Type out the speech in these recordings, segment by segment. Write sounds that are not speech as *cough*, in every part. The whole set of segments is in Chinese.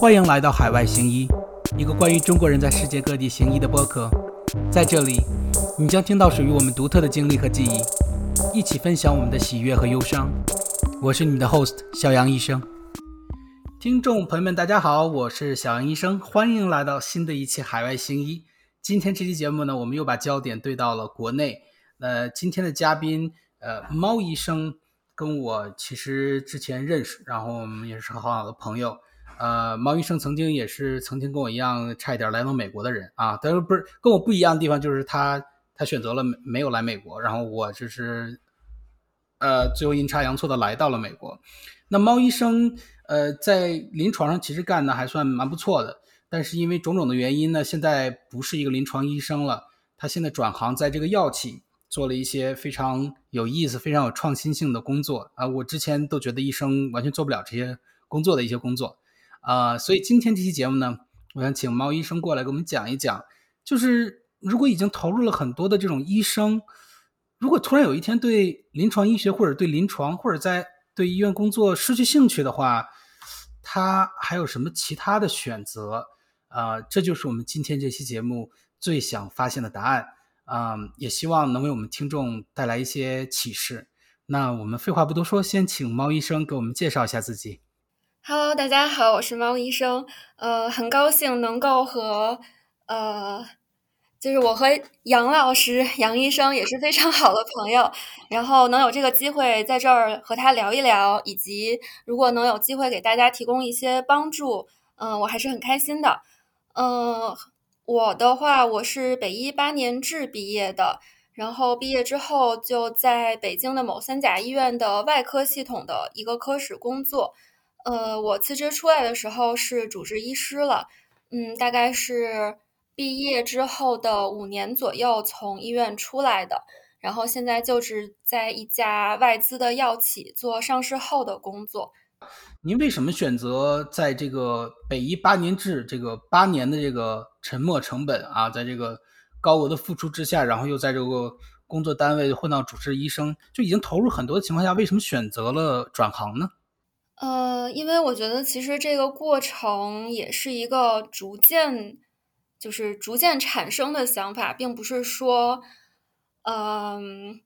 欢迎来到海外行医，一个关于中国人在世界各地行医的播客。在这里，你将听到属于我们独特的经历和记忆，一起分享我们的喜悦和忧伤。我是你的 host 小杨医生。听众朋友们，大家好，我是小杨医生，欢迎来到新的一期海外行医。今天这期节目呢，我们又把焦点对到了国内。呃，今天的嘉宾，呃，猫医生跟我其实之前认识，然后我们也是很好的朋友。呃，猫医生曾经也是曾经跟我一样差一点来到美国的人啊，但是不是跟我不一样的地方就是他他选择了没有来美国，然后我就是呃最后阴差阳错的来到了美国。那猫医生呃在临床上其实干的还算蛮不错的，但是因为种种的原因呢，现在不是一个临床医生了，他现在转行在这个药企做了一些非常有意思、非常有创新性的工作啊，我之前都觉得医生完全做不了这些工作的一些工作。啊，所以今天这期节目呢，我想请猫医生过来给我们讲一讲，就是如果已经投入了很多的这种医生，如果突然有一天对临床医学或者对临床或者在对医院工作失去兴趣的话，他还有什么其他的选择？啊，这就是我们今天这期节目最想发现的答案。啊，也希望能为我们听众带来一些启示。那我们废话不多说，先请猫医生给我们介绍一下自己。Hello，大家好，我是猫医生。呃，很高兴能够和呃，就是我和杨老师、杨医生也是非常好的朋友。然后能有这个机会在这儿和他聊一聊，以及如果能有机会给大家提供一些帮助，嗯，我还是很开心的。嗯，我的话，我是北医八年制毕业的，然后毕业之后就在北京的某三甲医院的外科系统的一个科室工作。呃，我辞职出来的时候是主治医师了，嗯，大概是毕业之后的五年左右从医院出来的，然后现在就职在一家外资的药企做上市后的工作。您为什么选择在这个北医八年制这个八年的这个沉没成本啊，在这个高额的付出之下，然后又在这个工作单位混到主治医生，就已经投入很多的情况下，为什么选择了转行呢？呃，因为我觉得其实这个过程也是一个逐渐，就是逐渐产生的想法，并不是说，嗯，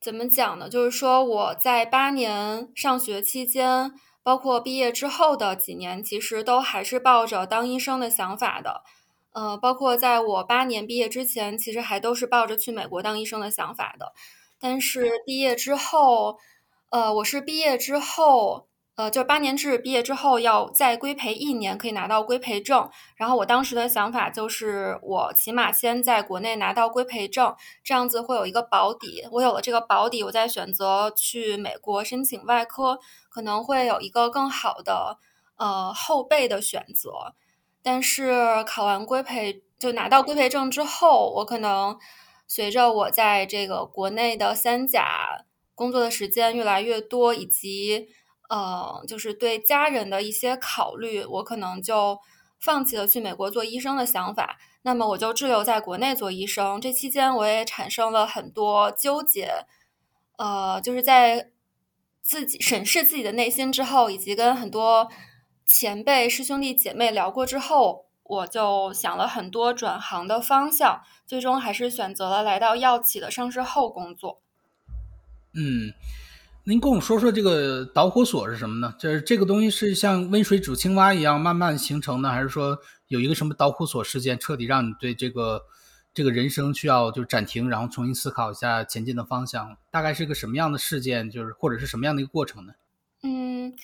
怎么讲呢？就是说我在八年上学期间，包括毕业之后的几年，其实都还是抱着当医生的想法的。呃，包括在我八年毕业之前，其实还都是抱着去美国当医生的想法的。但是毕业之后，呃，我是毕业之后。呃，就是八年制毕业之后要再规培一年，可以拿到规培证。然后我当时的想法就是，我起码先在国内拿到规培证，这样子会有一个保底。我有了这个保底，我再选择去美国申请外科，可能会有一个更好的呃后备的选择。但是考完规培就拿到规培证之后，我可能随着我在这个国内的三甲工作的时间越来越多，以及呃，就是对家人的一些考虑，我可能就放弃了去美国做医生的想法。那么我就滞留在国内做医生。这期间我也产生了很多纠结，呃，就是在自己审视自己的内心之后，以及跟很多前辈师兄弟姐妹聊过之后，我就想了很多转行的方向，最终还是选择了来到药企的上市后工作。嗯。您跟我说说这个导火索是什么呢？就是这个东西是像温水煮青蛙一样慢慢形成的，还是说有一个什么导火索事件彻底让你对这个这个人生需要就暂停，然后重新思考一下前进的方向？大概是个什么样的事件？就是或者是什么样的一个过程呢？嗯，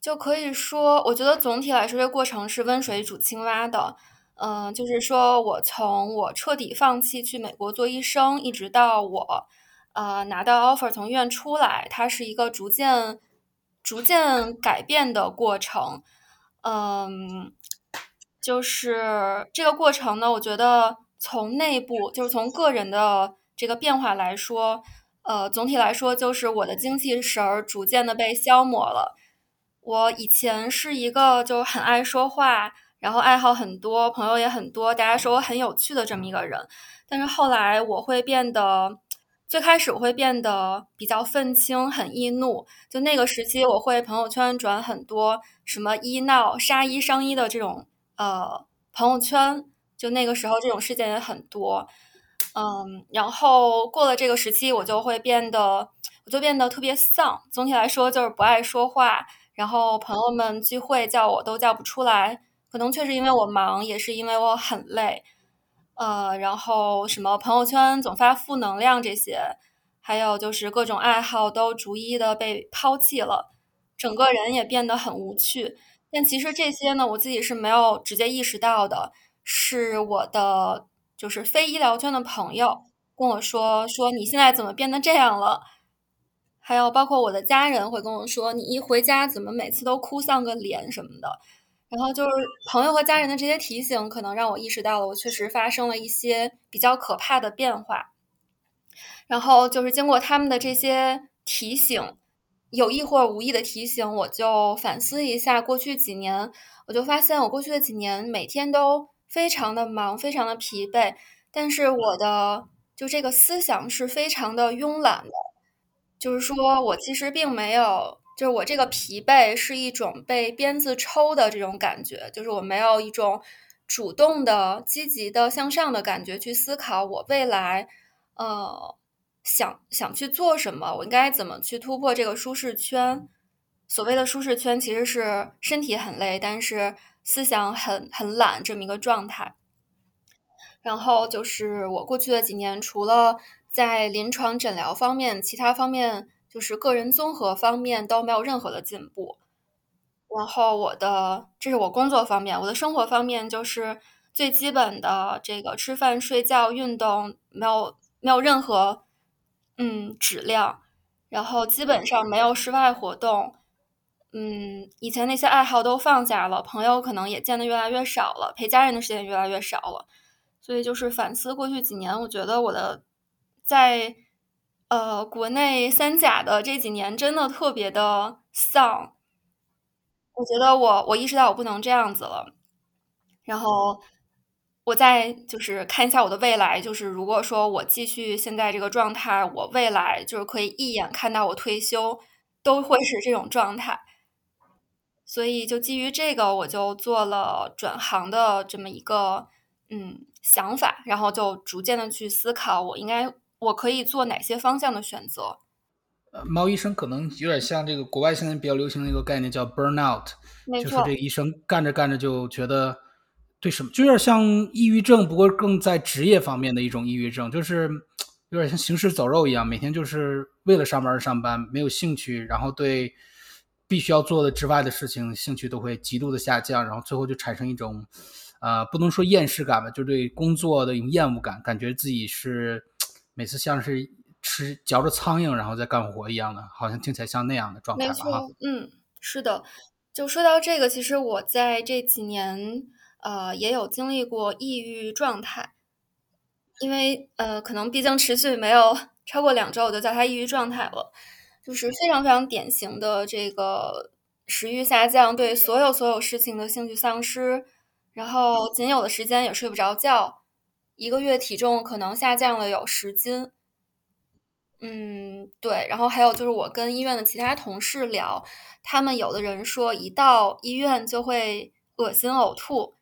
就可以说，我觉得总体来说，这过程是温水煮青蛙的。嗯，就是说我从我彻底放弃去美国做医生，一直到我。呃，拿到 offer 从医院出来，它是一个逐渐、逐渐改变的过程。嗯，就是这个过程呢，我觉得从内部，就是从个人的这个变化来说，呃，总体来说就是我的精气神儿逐渐的被消磨了。我以前是一个就很爱说话，然后爱好很多，朋友也很多，大家说我很有趣的这么一个人，但是后来我会变得。最开始我会变得比较愤青，很易怒。就那个时期，我会朋友圈转很多什么医闹、杀医伤医的这种呃朋友圈。就那个时候，这种事件也很多。嗯，然后过了这个时期，我就会变得，我就变得特别丧。总体来说，就是不爱说话。然后朋友们聚会叫我都叫不出来，可能确实因为我忙，也是因为我很累。呃，然后什么朋友圈总发负能量这些，还有就是各种爱好都逐一的被抛弃了，整个人也变得很无趣。但其实这些呢，我自己是没有直接意识到的，是我的就是非医疗圈的朋友跟我说，说你现在怎么变得这样了？还有包括我的家人会跟我说，你一回家怎么每次都哭丧个脸什么的。然后就是朋友和家人的这些提醒，可能让我意识到了我确实发生了一些比较可怕的变化。然后就是经过他们的这些提醒，有意或无意的提醒，我就反思一下过去几年，我就发现我过去的几年每天都非常的忙，非常的疲惫，但是我的就这个思想是非常的慵懒的，就是说我其实并没有。就是我这个疲惫是一种被鞭子抽的这种感觉，就是我没有一种主动的、积极的向上的感觉去思考我未来，呃，想想去做什么，我应该怎么去突破这个舒适圈。所谓的舒适圈其实是身体很累，但是思想很很懒这么一个状态。然后就是我过去的几年，除了在临床诊疗方面，其他方面。就是个人综合方面都没有任何的进步，然后我的这是我工作方面，我的生活方面就是最基本的这个吃饭、睡觉、运动没有没有任何嗯质量，然后基本上没有室外活动，嗯，以前那些爱好都放下了，朋友可能也见得越来越少了，陪家人的时间越来越少了，所以就是反思过去几年，我觉得我的在。呃，国内三甲的这几年真的特别的丧，我觉得我我意识到我不能这样子了，然后我再就是看一下我的未来，就是如果说我继续现在这个状态，我未来就是可以一眼看到我退休都会是这种状态，所以就基于这个，我就做了转行的这么一个嗯想法，然后就逐渐的去思考我应该。我可以做哪些方向的选择？呃，猫医生可能有点像这个国外现在比较流行的一个概念，叫 burnout，就是这个医生干着干着就觉得对什么，就有点像抑郁症，不过更在职业方面的一种抑郁症，就是有点像行尸走肉一样，每天就是为了上班而上班，没有兴趣，然后对必须要做的之外的事情兴趣都会极度的下降，然后最后就产生一种呃，不能说厌世感吧，就对工作的一种厌恶感，感觉自己是。每次像是吃嚼着苍蝇然后再干活一样的，好像听起来像那样的状态吧？没错，嗯，是的。就说到这个，其实我在这几年呃也有经历过抑郁状态，因为呃可能毕竟持续没有超过两周，我就叫它抑郁状态了，就是非常非常典型的这个食欲下降，对所有所有事情的兴趣丧失，然后仅有的时间也睡不着觉。一个月体重可能下降了有十斤，嗯，对。然后还有就是我跟医院的其他同事聊，他们有的人说一到医院就会恶心呕吐，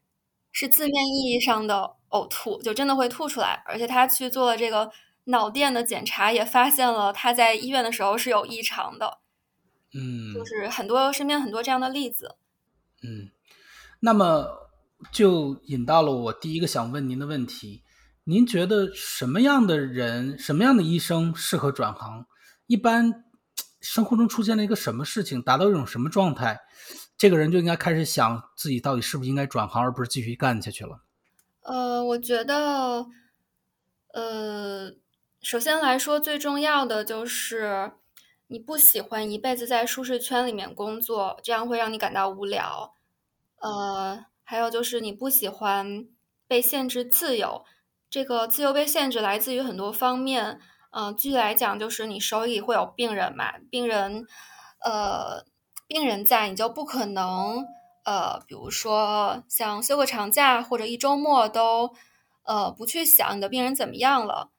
是字面意义上的呕吐，就真的会吐出来。而且他去做了这个脑电的检查，也发现了他在医院的时候是有异常的。嗯，就是很多身边很多这样的例子。嗯，那么就引到了我第一个想问您的问题。您觉得什么样的人、什么样的医生适合转行？一般生活中出现了一个什么事情，达到一种什么状态，这个人就应该开始想自己到底是不是应该转行，而不是继续干下去了。呃，我觉得，呃，首先来说，最重要的就是你不喜欢一辈子在舒适圈里面工作，这样会让你感到无聊。呃，还有就是你不喜欢被限制自由。这个自由被限制来自于很多方面，嗯，具体来讲就是你手里会有病人嘛，病人，呃，病人在你就不可能，呃，比如说像休个长假或者一周末都，呃，不去想你的病人怎么样了，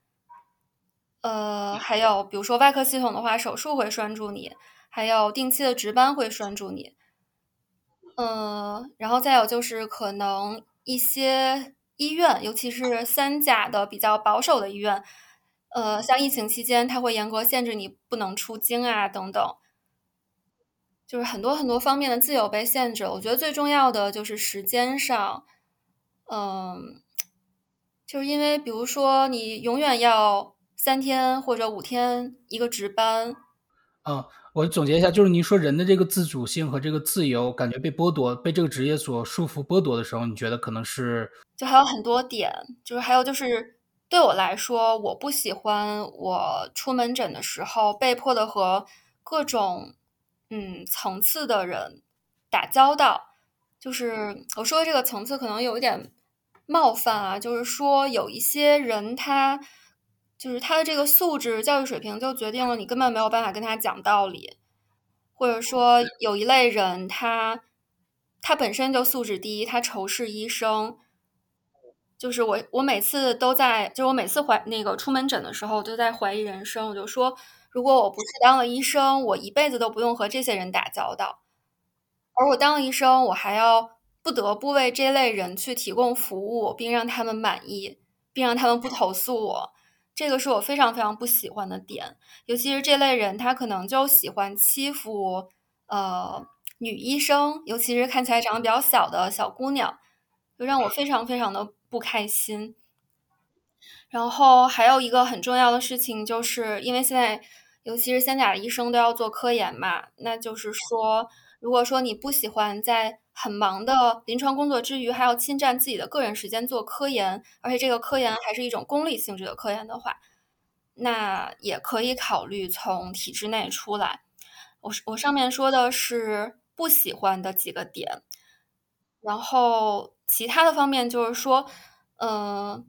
呃，还有比如说外科系统的话，手术会拴住你，还有定期的值班会拴住你。嗯，然后再有就是可能一些医院，尤其是三甲的比较保守的医院，呃，像疫情期间，它会严格限制你不能出京啊等等，就是很多很多方面的自由被限制。我觉得最重要的就是时间上，嗯，就是因为比如说你永远要三天或者五天一个值班，嗯。我总结一下，就是您说人的这个自主性和这个自由，感觉被剥夺，被这个职业所束缚、剥夺的时候，你觉得可能是？就还有很多点，就是还有就是对我来说，我不喜欢我出门诊的时候被迫的和各种嗯层次的人打交道。就是我说的这个层次可能有一点冒犯啊，就是说有一些人他。就是他的这个素质、教育水平，就决定了你根本没有办法跟他讲道理，或者说有一类人，他他本身就素质低，他仇视医生。就是我，我每次都在，就是我每次怀那个出门诊的时候，都在怀疑人生。我就说，如果我不是当了医生，我一辈子都不用和这些人打交道；而我当了医生，我还要不得不为这类人去提供服务，并让他们满意，并让他们不投诉我。这个是我非常非常不喜欢的点，尤其是这类人，他可能就喜欢欺负呃女医生，尤其是看起来长得比较小的小姑娘，就让我非常非常的不开心。然后还有一个很重要的事情，就是因为现在尤其是三甲医生都要做科研嘛，那就是说，如果说你不喜欢在很忙的临床工作之余，还要侵占自己的个人时间做科研，而且这个科研还是一种功利性质的科研的话，那也可以考虑从体制内出来。我我上面说的是不喜欢的几个点，然后其他的方面就是说，嗯，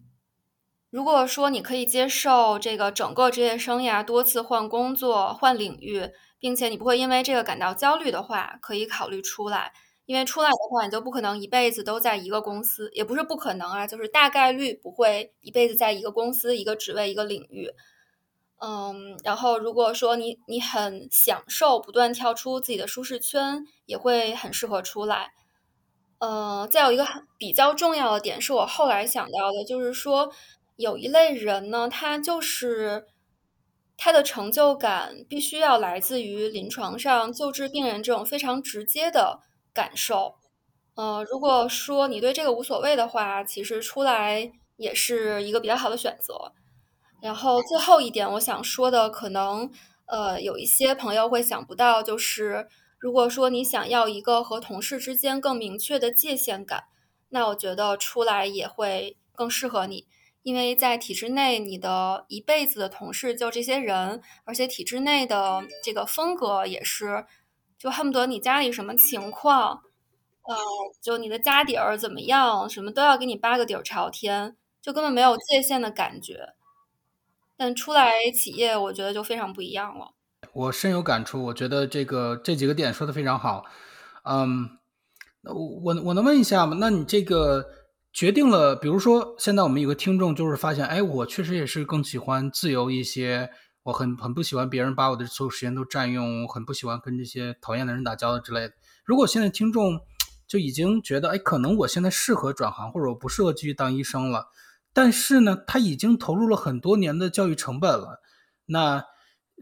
如果说你可以接受这个整个职业生涯多次换工作、换领域，并且你不会因为这个感到焦虑的话，可以考虑出来。因为出来的话，你就不可能一辈子都在一个公司，也不是不可能啊，就是大概率不会一辈子在一个公司、一个职位、一个领域。嗯，然后如果说你你很享受不断跳出自己的舒适圈，也会很适合出来。呃，再有一个很比较重要的点，是我后来想到的，就是说有一类人呢，他就是他的成就感必须要来自于临床上救治病人这种非常直接的。感受，呃，如果说你对这个无所谓的话，其实出来也是一个比较好的选择。然后最后一点，我想说的，可能呃有一些朋友会想不到，就是如果说你想要一个和同事之间更明确的界限感，那我觉得出来也会更适合你，因为在体制内，你的一辈子的同事就这些人，而且体制内的这个风格也是。就恨不得你家里什么情况，呃，就你的家底儿怎么样，什么都要给你扒个底儿朝天，就根本没有界限的感觉。但出来企业，我觉得就非常不一样了。我深有感触，我觉得这个这几个点说的非常好。嗯，我我我能问一下吗？那你这个决定了，比如说现在我们有个听众就是发现，哎，我确实也是更喜欢自由一些。我很很不喜欢别人把我的所有时间都占用，我很不喜欢跟这些讨厌的人打交道之类的。如果现在听众就已经觉得，哎，可能我现在适合转行，或者我不适合继续当医生了，但是呢，他已经投入了很多年的教育成本了。那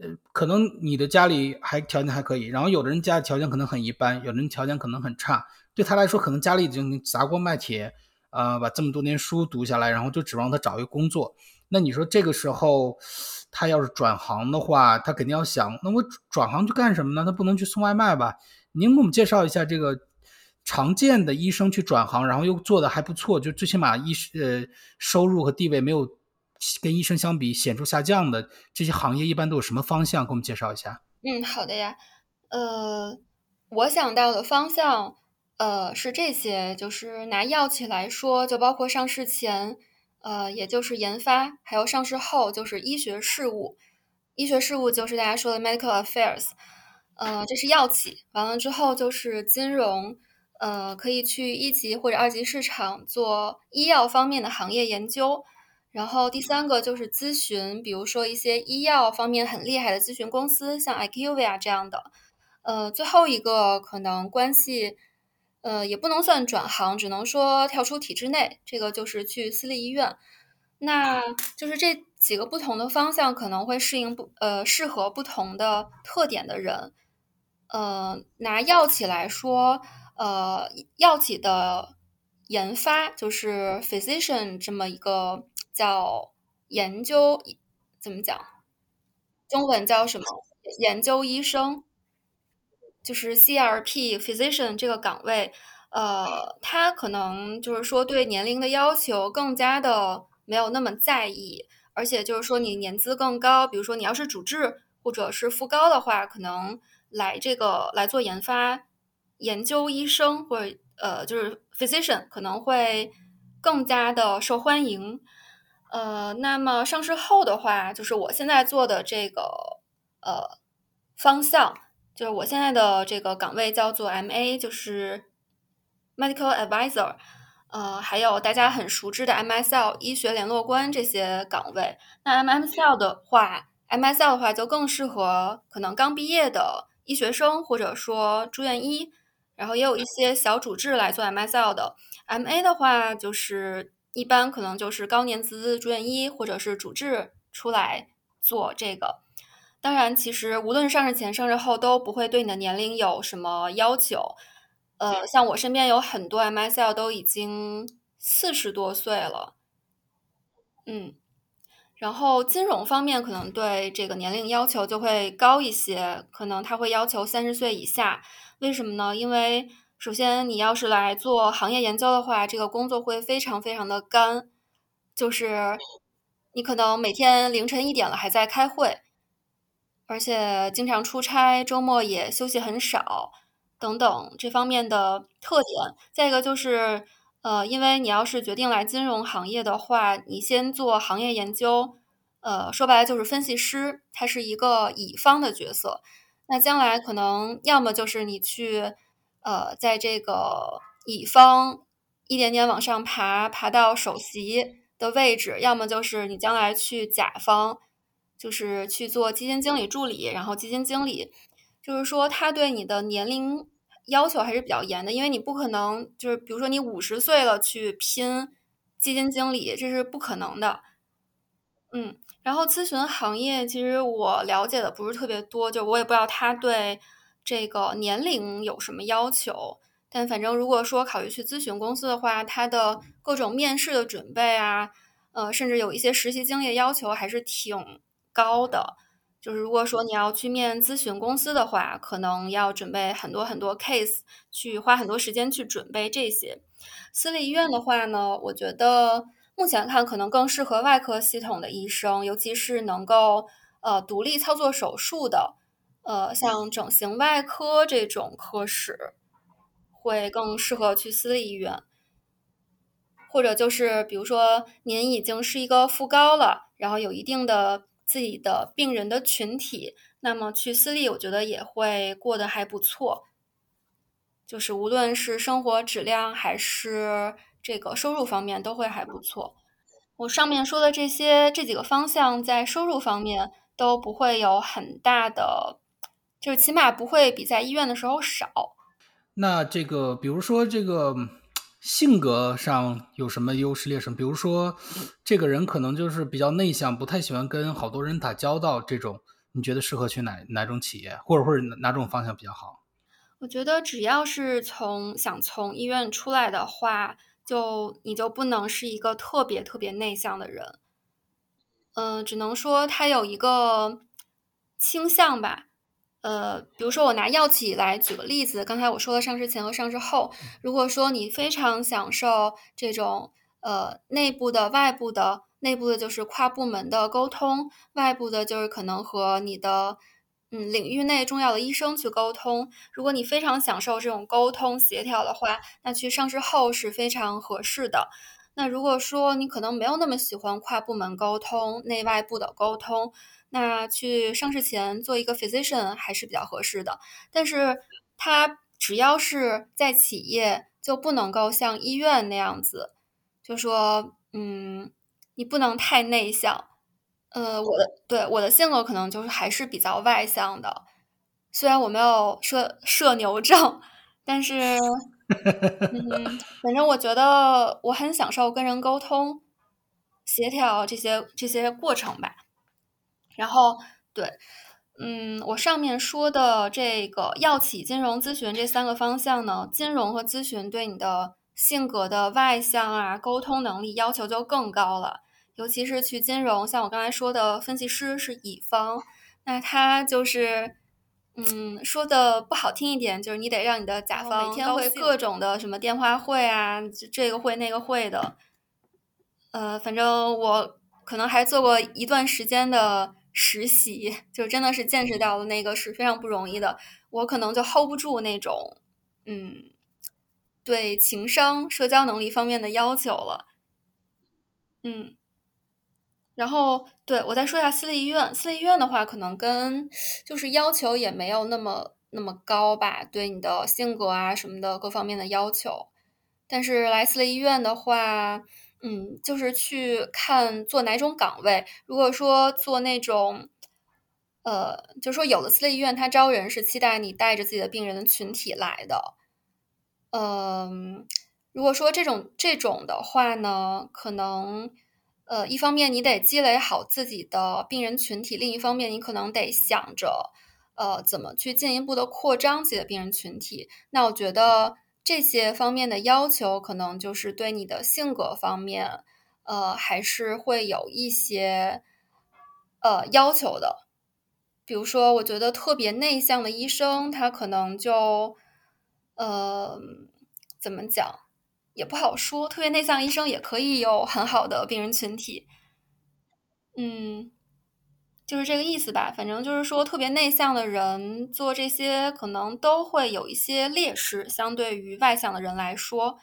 呃，可能你的家里还条件还可以，然后有的人家里条件可能很一般，有的人条件可能很差。对他来说，可能家里已经砸锅卖铁，呃，把这么多年书读下来，然后就指望他找一个工作。那你说这个时候？他要是转行的话，他肯定要想，那我转行去干什么呢？他不能去送外卖吧？您给我们介绍一下这个常见的医生去转行，然后又做的还不错，就最起码医呃收入和地位没有跟医生相比显著下降的这些行业，一般都有什么方向？给我们介绍一下。嗯，好的呀。呃，我想到的方向，呃，是这些，就是拿药企来说，就包括上市前。呃，也就是研发，还有上市后就是医学事务。医学事务就是大家说的 medical affairs。呃，这是药企。完了之后就是金融，呃，可以去一级或者二级市场做医药方面的行业研究。然后第三个就是咨询，比如说一些医药方面很厉害的咨询公司，像 IQVIA 这样的。呃，最后一个可能关系，呃，也不能算转行，只能说跳出体制内，这个就是去私立医院。那就是这几个不同的方向可能会适应不呃适合不同的特点的人。呃，拿药企来说，呃，药企的研发就是 physician 这么一个叫研究，怎么讲？中文叫什么？研究医生。就是 CRP physician 这个岗位，呃，他可能就是说对年龄的要求更加的没有那么在意，而且就是说你年资更高，比如说你要是主治或者是副高的话，可能来这个来做研发研究医生或者呃就是 physician 可能会更加的受欢迎。呃，那么上市后的话，就是我现在做的这个呃方向。就是我现在的这个岗位叫做 M A，就是 Medical Advisor，呃，还有大家很熟知的 M S L 医学联络官这些岗位。那 mml 的话，M S L 的话就更适合可能刚毕业的医学生，或者说住院医，然后也有一些小主治来做 M S L 的。M A 的话，就是一般可能就是高年资住院医或者是主治出来做这个。当然，其实无论上市前、上市后都不会对你的年龄有什么要求。呃，像我身边有很多 M S L 都已经四十多岁了，嗯，然后金融方面可能对这个年龄要求就会高一些，可能他会要求三十岁以下。为什么呢？因为首先你要是来做行业研究的话，这个工作会非常非常的干，就是你可能每天凌晨一点了还在开会。而且经常出差，周末也休息很少，等等这方面的特点。再一个就是，呃，因为你要是决定来金融行业的话，你先做行业研究，呃，说白了就是分析师，他是一个乙方的角色。那将来可能要么就是你去，呃，在这个乙方一点点往上爬，爬到首席的位置；要么就是你将来去甲方。就是去做基金经理助理，然后基金经理，就是说他对你的年龄要求还是比较严的，因为你不可能就是比如说你五十岁了去拼基金经理，这是不可能的。嗯，然后咨询行业其实我了解的不是特别多，就我也不知道他对这个年龄有什么要求，但反正如果说考虑去咨询公司的话，他的各种面试的准备啊，呃，甚至有一些实习经历要求还是挺。高的，就是如果说你要去面咨询公司的话，可能要准备很多很多 case，去花很多时间去准备这些。私立医院的话呢，我觉得目前看可能更适合外科系统的医生，尤其是能够呃独立操作手术的，呃像整形外科这种科室，会更适合去私立医院。或者就是比如说您已经是一个副高了，然后有一定的。自己的病人的群体，那么去私立，我觉得也会过得还不错。就是无论是生活质量还是这个收入方面，都会还不错。我上面说的这些这几个方向，在收入方面都不会有很大的，就是起码不会比在医院的时候少。那这个，比如说这个。性格上有什么优势劣势？比如说，这个人可能就是比较内向，不太喜欢跟好多人打交道。这种你觉得适合去哪哪种企业，或者或者哪种方向比较好？我觉得只要是从想从医院出来的话，就你就不能是一个特别特别内向的人。嗯，只能说他有一个倾向吧。呃，比如说我拿药企来举个例子，刚才我说了上市前和上市后，如果说你非常享受这种呃内部的、外部的，内部的就是跨部门的沟通，外部的就是可能和你的嗯领域内重要的医生去沟通。如果你非常享受这种沟通协调的话，那去上市后是非常合适的。那如果说你可能没有那么喜欢跨部门沟通、内外部的沟通。那去上市前做一个 physician 还是比较合适的，但是他只要是在企业就不能够像医院那样子，就说，嗯，你不能太内向。呃，我的对我的性格可能就是还是比较外向的，虽然我没有社社牛症，但是，*laughs* 嗯，反正我觉得我很享受跟人沟通、协调这些这些过程吧。然后，对，嗯，我上面说的这个药企、金融、咨询这三个方向呢，金融和咨询对你的性格的外向啊、沟通能力要求就更高了。尤其是去金融，像我刚才说的，分析师是乙方，那他就是，嗯，说的不好听一点，就是你得让你的甲方每天会各种的什么电话会啊，这个会那个会的。呃，反正我可能还做过一段时间的实习，就真的是见识到了那个是非常不容易的。我可能就 hold 不住那种，嗯，对情商、社交能力方面的要求了，嗯。然后，对我再说一下私立医院。私立医院的话，可能跟就是要求也没有那么那么高吧，对你的性格啊什么的各方面的要求。但是来私立医院的话，嗯，就是去看做哪种岗位。如果说做那种，呃，就说有的私立医院它招人是期待你带着自己的病人的群体来的。嗯，如果说这种这种的话呢，可能。呃，一方面你得积累好自己的病人群体，另一方面你可能得想着，呃，怎么去进一步的扩张自己的病人群体。那我觉得这些方面的要求，可能就是对你的性格方面，呃，还是会有一些呃要求的。比如说，我觉得特别内向的医生，他可能就，呃，怎么讲？也不好说，特别内向医生也可以有很好的病人群体，嗯，就是这个意思吧。反正就是说，特别内向的人做这些可能都会有一些劣势，相对于外向的人来说。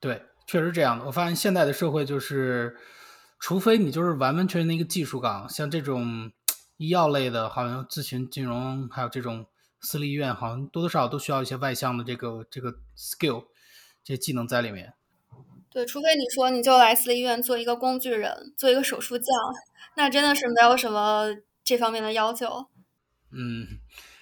对，确实这样的。我发现现在的社会就是，除非你就是完完全全的一个技术岗，像这种医药类的，好像咨询、金融，还有这种私立医院，好像多多少少都需要一些外向的这个这个 skill。这技能在里面，对，除非你说你就来私立医院做一个工具人，做一个手术匠，那真的是没有什么这方面的要求。嗯，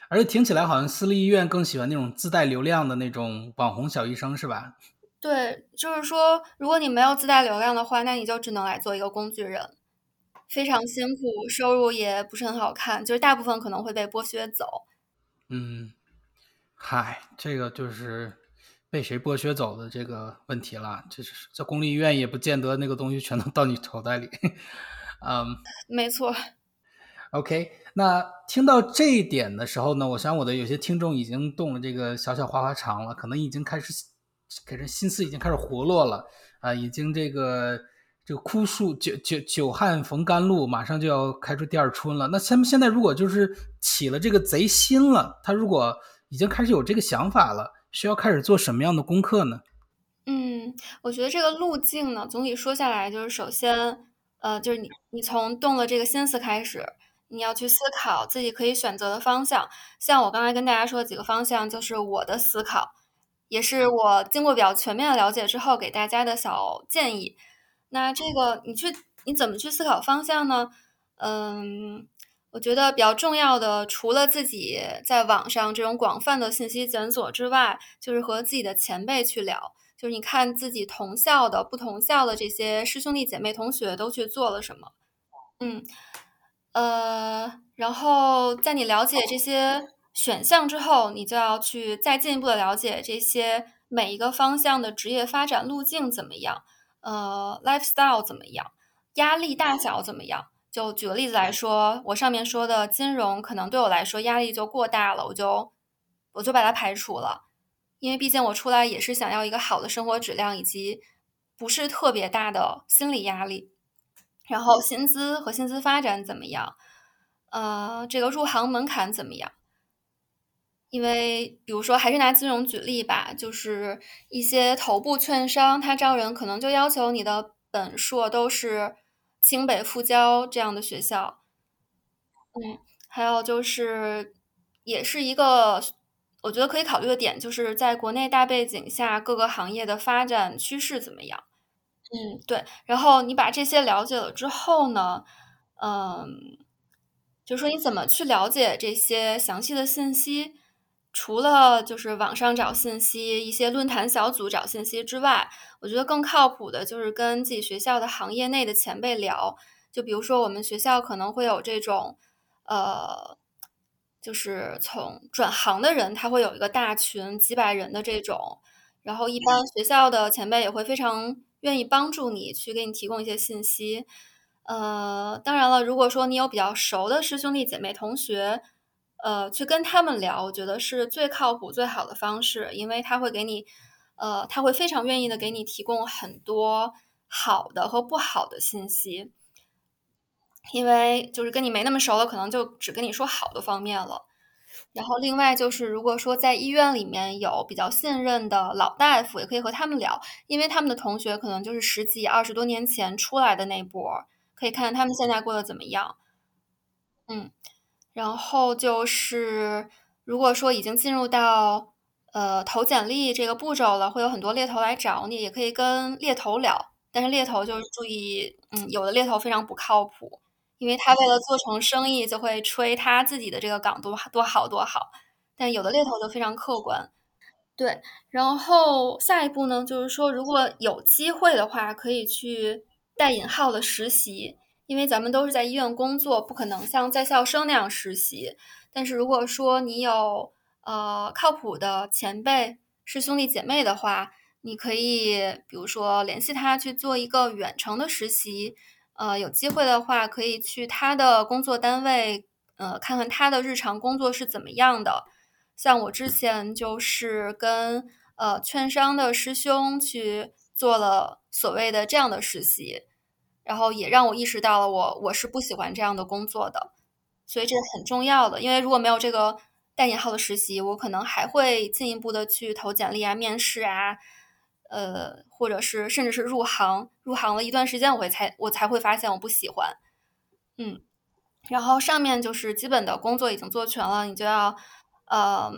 而且听起来好像私立医院更喜欢那种自带流量的那种网红小医生，是吧？对，就是说，如果你没有自带流量的话，那你就只能来做一个工具人，非常辛苦，收入也不是很好看，就是大部分可能会被剥削走。嗯，嗨，这个就是。被谁剥削走的这个问题了？就是在公立医院也不见得那个东西全都到你口袋里。嗯，没错。OK，那听到这一点的时候呢，我想我的有些听众已经动了这个小小花花肠了，可能已经开始，给人心思已经开始活络了啊，已经这个这个枯树久久久旱逢甘露，马上就要开出第二春了。那现现在如果就是起了这个贼心了，他如果已经开始有这个想法了。需要开始做什么样的功课呢？嗯，我觉得这个路径呢，总体说下来就是，首先，呃，就是你你从动了这个心思开始，你要去思考自己可以选择的方向。像我刚才跟大家说的几个方向，就是我的思考，也是我经过比较全面的了解之后给大家的小建议。那这个你去你怎么去思考方向呢？嗯。我觉得比较重要的，除了自己在网上这种广泛的信息检索之外，就是和自己的前辈去聊，就是你看自己同校的、不同校的这些师兄弟姐妹、同学都去做了什么，嗯，呃，然后在你了解这些选项之后，你就要去再进一步的了解这些每一个方向的职业发展路径怎么样，呃，lifestyle 怎么样，压力大小怎么样。就举个例子来说，我上面说的金融可能对我来说压力就过大了，我就我就把它排除了，因为毕竟我出来也是想要一个好的生活质量以及不是特别大的心理压力。然后薪资和薪资发展怎么样？呃，这个入行门槛怎么样？因为比如说还是拿金融举例吧，就是一些头部券商，他招人可能就要求你的本硕都是。清北复交这样的学校，嗯，还有就是，也是一个我觉得可以考虑的点，就是在国内大背景下，各个行业的发展趋势怎么样？嗯，对。然后你把这些了解了之后呢，嗯，就说你怎么去了解这些详细的信息？除了就是网上找信息，一些论坛小组找信息之外，我觉得更靠谱的就是跟自己学校的行业内的前辈聊。就比如说我们学校可能会有这种，呃，就是从转行的人，他会有一个大群几百人的这种，然后一般学校的前辈也会非常愿意帮助你去给你提供一些信息。呃，当然了，如果说你有比较熟的师兄弟姐妹同学，呃，去跟他们聊，我觉得是最靠谱、最好的方式，因为他会给你，呃，他会非常愿意的给你提供很多好的和不好的信息。因为就是跟你没那么熟了，可能就只跟你说好的方面了。然后另外就是，如果说在医院里面有比较信任的老大夫，也可以和他们聊，因为他们的同学可能就是十几、二十多年前出来的那波，可以看看他们现在过得怎么样。嗯，然后就是，如果说已经进入到呃投简历这个步骤了，会有很多猎头来找你，也可以跟猎头聊。但是猎头就是注意，嗯，有的猎头非常不靠谱。因为他为了做成生意，就会吹他自己的这个岗多多好多好，但有的猎头就非常客观。对，然后下一步呢，就是说如果有机会的话，可以去带引号的实习，因为咱们都是在医院工作，不可能像在校生那样实习。但是如果说你有呃靠谱的前辈是兄弟姐妹的话，你可以比如说联系他去做一个远程的实习。呃，有机会的话，可以去他的工作单位，呃，看看他的日常工作是怎么样的。像我之前就是跟呃券商的师兄去做了所谓的这样的实习，然后也让我意识到了我我是不喜欢这样的工作的，所以这是很重要的。因为如果没有这个带引号的实习，我可能还会进一步的去投简历啊、面试啊。呃，或者是甚至是入行，入行了一段时间，我才我才会发现我不喜欢，嗯，然后上面就是基本的工作已经做全了，你就要呃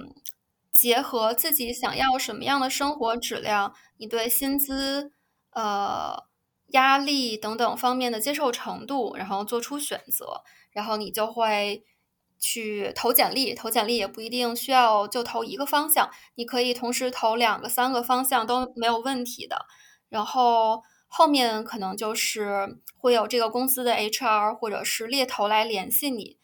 结合自己想要什么样的生活质量，你对薪资、呃压力等等方面的接受程度，然后做出选择，然后你就会。去投简历，投简历也不一定需要就投一个方向，你可以同时投两个、三个方向都没有问题的。然后后面可能就是会有这个公司的 HR 或者是猎头来联系你，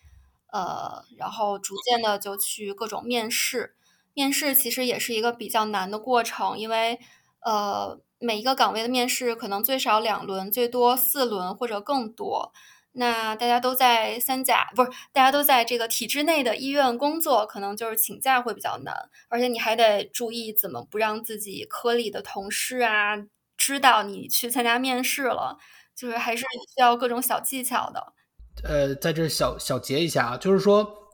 呃，然后逐渐的就去各种面试。面试其实也是一个比较难的过程，因为呃每一个岗位的面试可能最少两轮，最多四轮或者更多。那大家都在三甲，不是大家都在这个体制内的医院工作，可能就是请假会比较难，而且你还得注意怎么不让自己科里的同事啊知道你去参加面试了，就是还是需要各种小技巧的。呃，在这小小结一下啊，就是说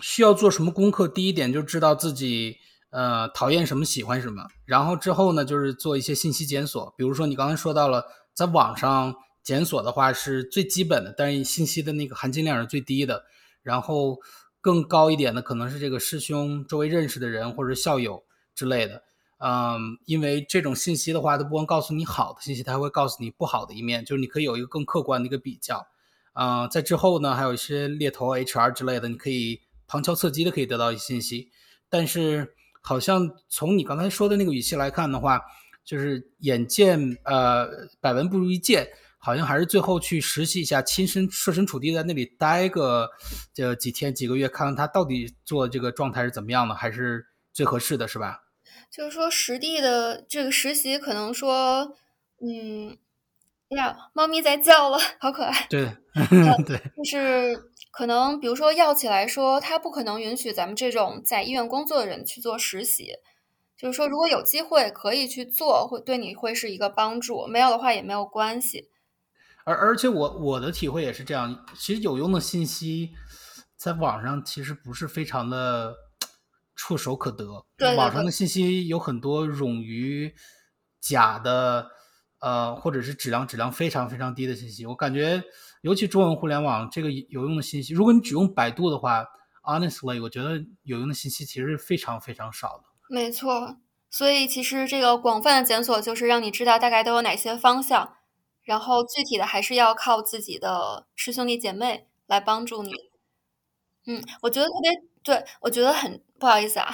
需要做什么功课，第一点就知道自己呃讨厌什么，喜欢什么，然后之后呢就是做一些信息检索，比如说你刚才说到了在网上。检索的话是最基本的，但是信息的那个含金量是最低的。然后更高一点的可能是这个师兄周围认识的人或者校友之类的。嗯，因为这种信息的话，它不光告诉你好的信息，它还会告诉你不好的一面，就是你可以有一个更客观的一个比较。嗯，在之后呢，还有一些猎头、HR 之类的，你可以旁敲侧击的可以得到一些信息。但是好像从你刚才说的那个语气来看的话，就是眼见呃百闻不如一见。好像还是最后去实习一下，亲身设身处地在那里待个这几天几个月，看看他到底做这个状态是怎么样的，还是最合适的，是吧？就是说实地的这个实习，可能说，嗯，哎呀，猫咪在叫了，好可爱。对，*laughs* 对，就是可能，比如说药企来说，他不可能允许咱们这种在医院工作的人去做实习。就是说，如果有机会可以去做，会对你会是一个帮助；没有的话也没有关系。而而且我我的体会也是这样，其实有用的信息，在网上其实不是非常的触手可得。对，网上的信息有很多冗余、假的，呃，或者是质量质量非常非常低的信息。我感觉，尤其中文互联网这个有用的信息，如果你只用百度的话，honestly，我觉得有用的信息其实非常非常少的。没错，所以其实这个广泛的检索就是让你知道大概都有哪些方向，然后具体的还是要靠自己的师兄弟姐妹来帮助你。嗯，我觉得特别对，我觉得很不好意思啊，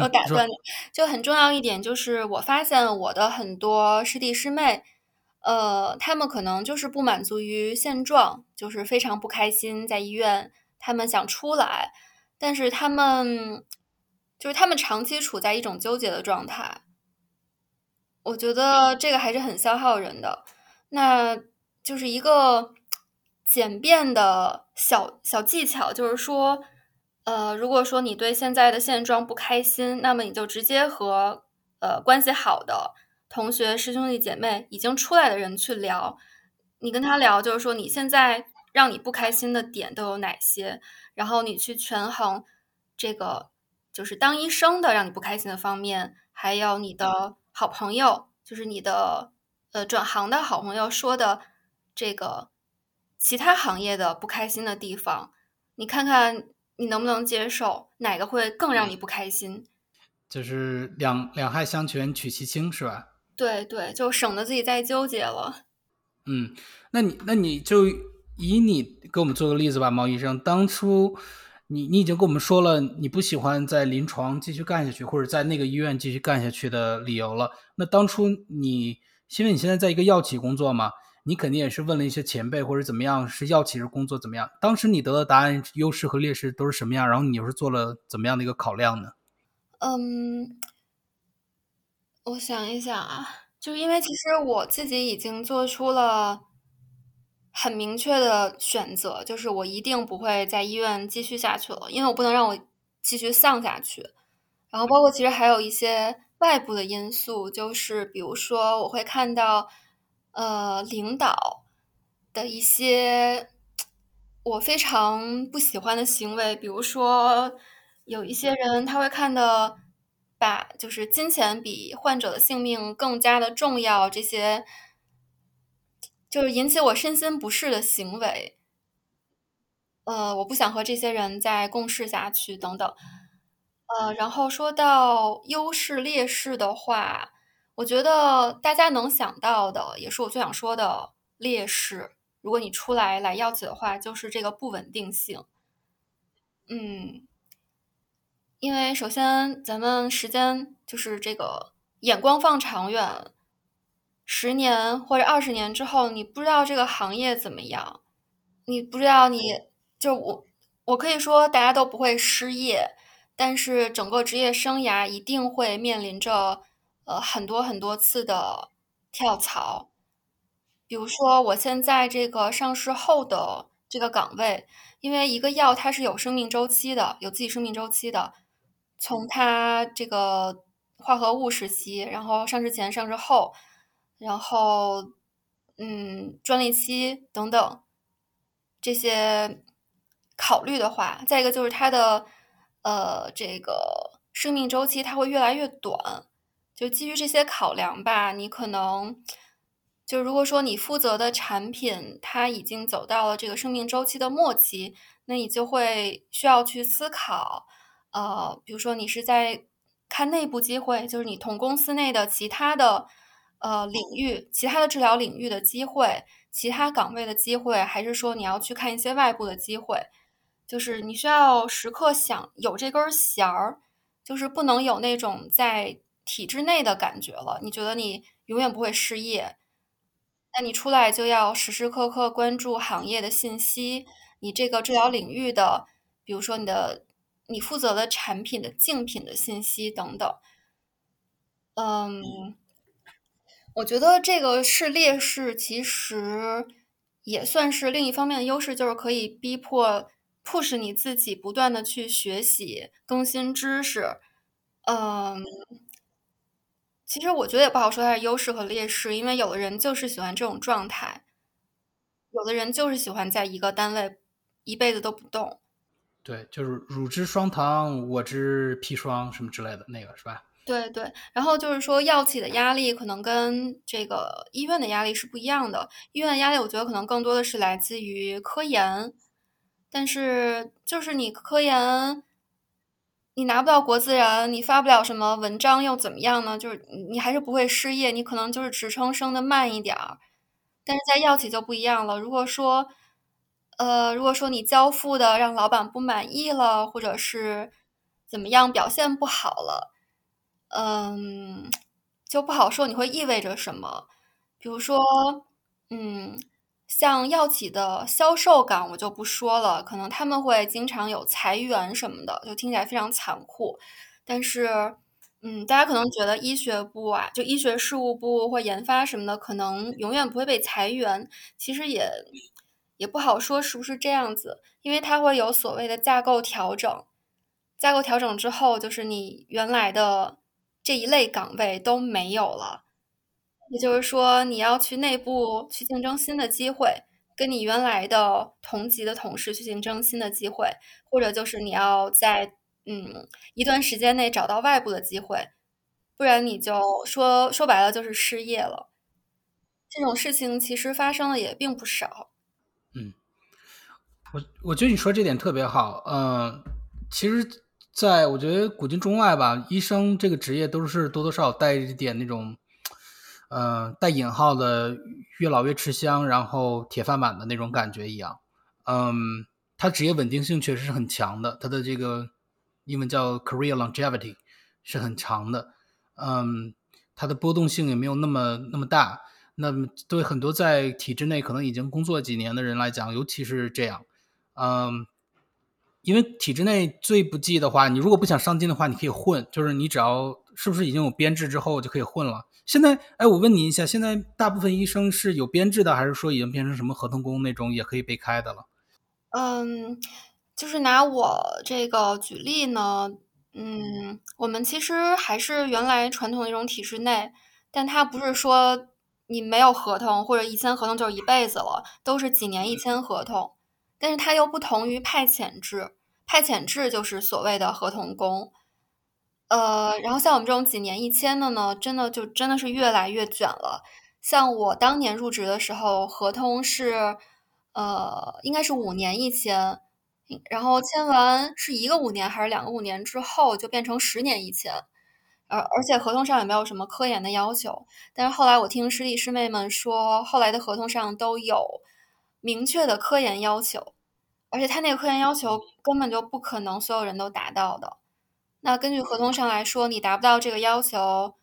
我打断你，就很重要一点就是我发现我的很多师弟师妹，呃，他们可能就是不满足于现状，就是非常不开心，在医院，他们想出来，但是他们。就是他们长期处在一种纠结的状态，我觉得这个还是很消耗人的。那就是一个简便的小小技巧，就是说，呃，如果说你对现在的现状不开心，那么你就直接和呃关系好的同学、师兄弟姐妹、已经出来的人去聊。你跟他聊，就是说你现在让你不开心的点都有哪些，然后你去权衡这个。就是当医生的让你不开心的方面，还有你的好朋友，就是你的呃转行的好朋友说的这个其他行业的不开心的地方，你看看你能不能接受，哪个会更让你不开心？就是两两害相权取其轻，是吧？对对，就省得自己再纠结了。嗯，那你那你就以你给我们做个例子吧，毛医生，当初。你你已经跟我们说了你不喜欢在临床继续干下去，或者在那个医院继续干下去的理由了。那当初你，因为你现在在一个药企工作嘛，你肯定也是问了一些前辈或者怎么样，是药企是工作怎么样？当时你得的答案优势和劣势都是什么样？然后你又是做了怎么样的一个考量呢？嗯，我想一想啊，就因为其实我自己已经做出了。很明确的选择就是，我一定不会在医院继续下去了，因为我不能让我继续丧下去。然后，包括其实还有一些外部的因素，就是比如说，我会看到呃领导的一些我非常不喜欢的行为，比如说有一些人他会看的把就是金钱比患者的性命更加的重要这些。就是引起我身心不适的行为，呃，我不想和这些人再共事下去，等等，呃，然后说到优势劣势的话，我觉得大家能想到的，也是我最想说的劣势。如果你出来来药企的话，就是这个不稳定性。嗯，因为首先咱们时间就是这个眼光放长远。十年或者二十年之后，你不知道这个行业怎么样，你不知道你就我，我可以说大家都不会失业，但是整个职业生涯一定会面临着呃很多很多次的跳槽。比如说，我现在这个上市后的这个岗位，因为一个药它是有生命周期的，有自己生命周期的，从它这个化合物时期，然后上市前、上市后。然后，嗯，专利期等等这些考虑的话，再一个就是它的呃这个生命周期，它会越来越短。就基于这些考量吧，你可能就如果说你负责的产品它已经走到了这个生命周期的末期，那你就会需要去思考，呃，比如说你是在看内部机会，就是你同公司内的其他的。呃，领域其他的治疗领域的机会，其他岗位的机会，还是说你要去看一些外部的机会？就是你需要时刻想有这根弦儿，就是不能有那种在体制内的感觉了。你觉得你永远不会失业，那你出来就要时时刻刻关注行业的信息，你这个治疗领域的，比如说你的你负责的产品的竞品的信息等等。嗯。我觉得这个是劣势，其实也算是另一方面的优势，就是可以逼迫、push 你自己不断的去学习、更新知识。嗯，其实我觉得也不好说它是优势和劣势，因为有的人就是喜欢这种状态，有的人就是喜欢在一个单位一辈子都不动。对，就是汝之双糖，我之砒霜，什么之类的那个是吧？对对，然后就是说药企的压力可能跟这个医院的压力是不一样的。医院的压力，我觉得可能更多的是来自于科研，但是就是你科研，你拿不到国自然，你发不了什么文章又怎么样呢？就是你还是不会失业，你可能就是职称升的慢一点儿。但是在药企就不一样了。如果说，呃，如果说你交付的让老板不满意了，或者是怎么样表现不好了，嗯，就不好说你会意味着什么。比如说，嗯。像药企的销售岗，我就不说了，可能他们会经常有裁员什么的，就听起来非常残酷。但是，嗯，大家可能觉得医学部啊，就医学事务部或研发什么的，可能永远不会被裁员。其实也也不好说是不是这样子，因为它会有所谓的架构调整。架构调整之后，就是你原来的这一类岗位都没有了。也就是说，你要去内部去竞争新的机会，跟你原来的同级的同事去竞争新的机会，或者就是你要在嗯一段时间内找到外部的机会，不然你就说说白了就是失业了。这种事情其实发生的也并不少。嗯，我我觉得你说这点特别好。嗯，其实在我觉得古今中外吧，医生这个职业都是多多少少带一点那种。呃，带引号的越老越吃香，然后铁饭碗的那种感觉一样。嗯，它职业稳定性确实是很强的，它的这个英文叫 career longevity 是很长的。嗯，它的波动性也没有那么那么大。那么对很多在体制内可能已经工作几年的人来讲，尤其是这样。嗯，因为体制内最不济的话，你如果不想上进的话，你可以混，就是你只要是不是已经有编制之后就可以混了。现在，哎，我问你一下，现在大部分医生是有编制的，还是说已经变成什么合同工那种也可以被开的了？嗯，就是拿我这个举例呢，嗯，我们其实还是原来传统那种体制内，但它不是说你没有合同或者一签合同就是一辈子了，都是几年一签合同，但是它又不同于派遣制，派遣制就是所谓的合同工。呃，然后像我们这种几年一签的呢，真的就真的是越来越卷了。像我当年入职的时候，合同是，呃，应该是五年一签，然后签完是一个五年还是两个五年之后，就变成十年一签，而而且合同上也没有什么科研的要求。但是后来我听师弟师妹们说，后来的合同上都有明确的科研要求，而且他那个科研要求根本就不可能所有人都达到的。那根据合同上来说，你达不到这个要求，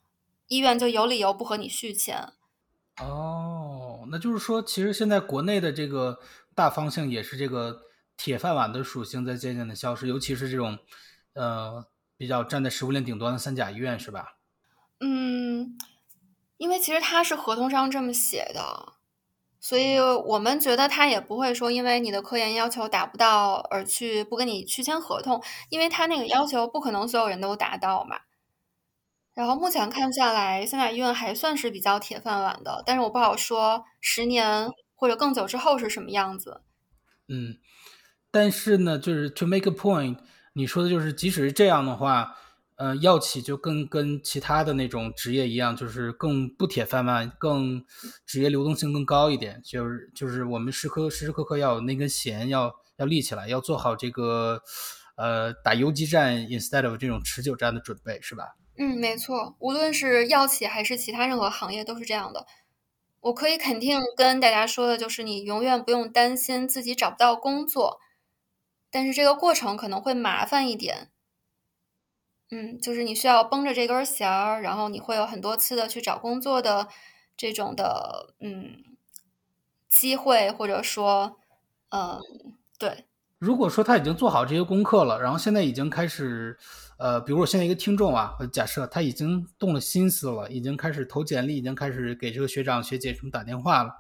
医院就有理由不和你续签。哦，那就是说，其实现在国内的这个大方向也是这个铁饭碗的属性在渐渐的消失，尤其是这种呃比较站在食物链顶端的三甲医院，是吧？嗯，因为其实它是合同上这么写的。所以我们觉得他也不会说，因为你的科研要求达不到而去不跟你去签合同，因为他那个要求不可能所有人都达到嘛。然后目前看下来，三甲医院还算是比较铁饭碗的，但是我不好说十年或者更久之后是什么样子。嗯，但是呢，就是 to make a point，你说的就是，即使是这样的话。嗯，药企就更跟其他的那种职业一样，就是更不铁饭碗，更职业流动性更高一点。就是就是我们时刻时时刻刻要有那根弦，要要立起来，要做好这个呃打游击战 instead of 这种持久战的准备，是吧？嗯，没错，无论是药企还是其他任何行业都是这样的。我可以肯定跟大家说的就是，你永远不用担心自己找不到工作，但是这个过程可能会麻烦一点。嗯，就是你需要绷着这根弦儿，然后你会有很多次的去找工作的这种的嗯机会，或者说嗯对。如果说他已经做好这些功课了，然后现在已经开始呃，比如我现在一个听众啊，假设他已经动了心思了，已经开始投简历，已经开始给这个学长学姐什么打电话了。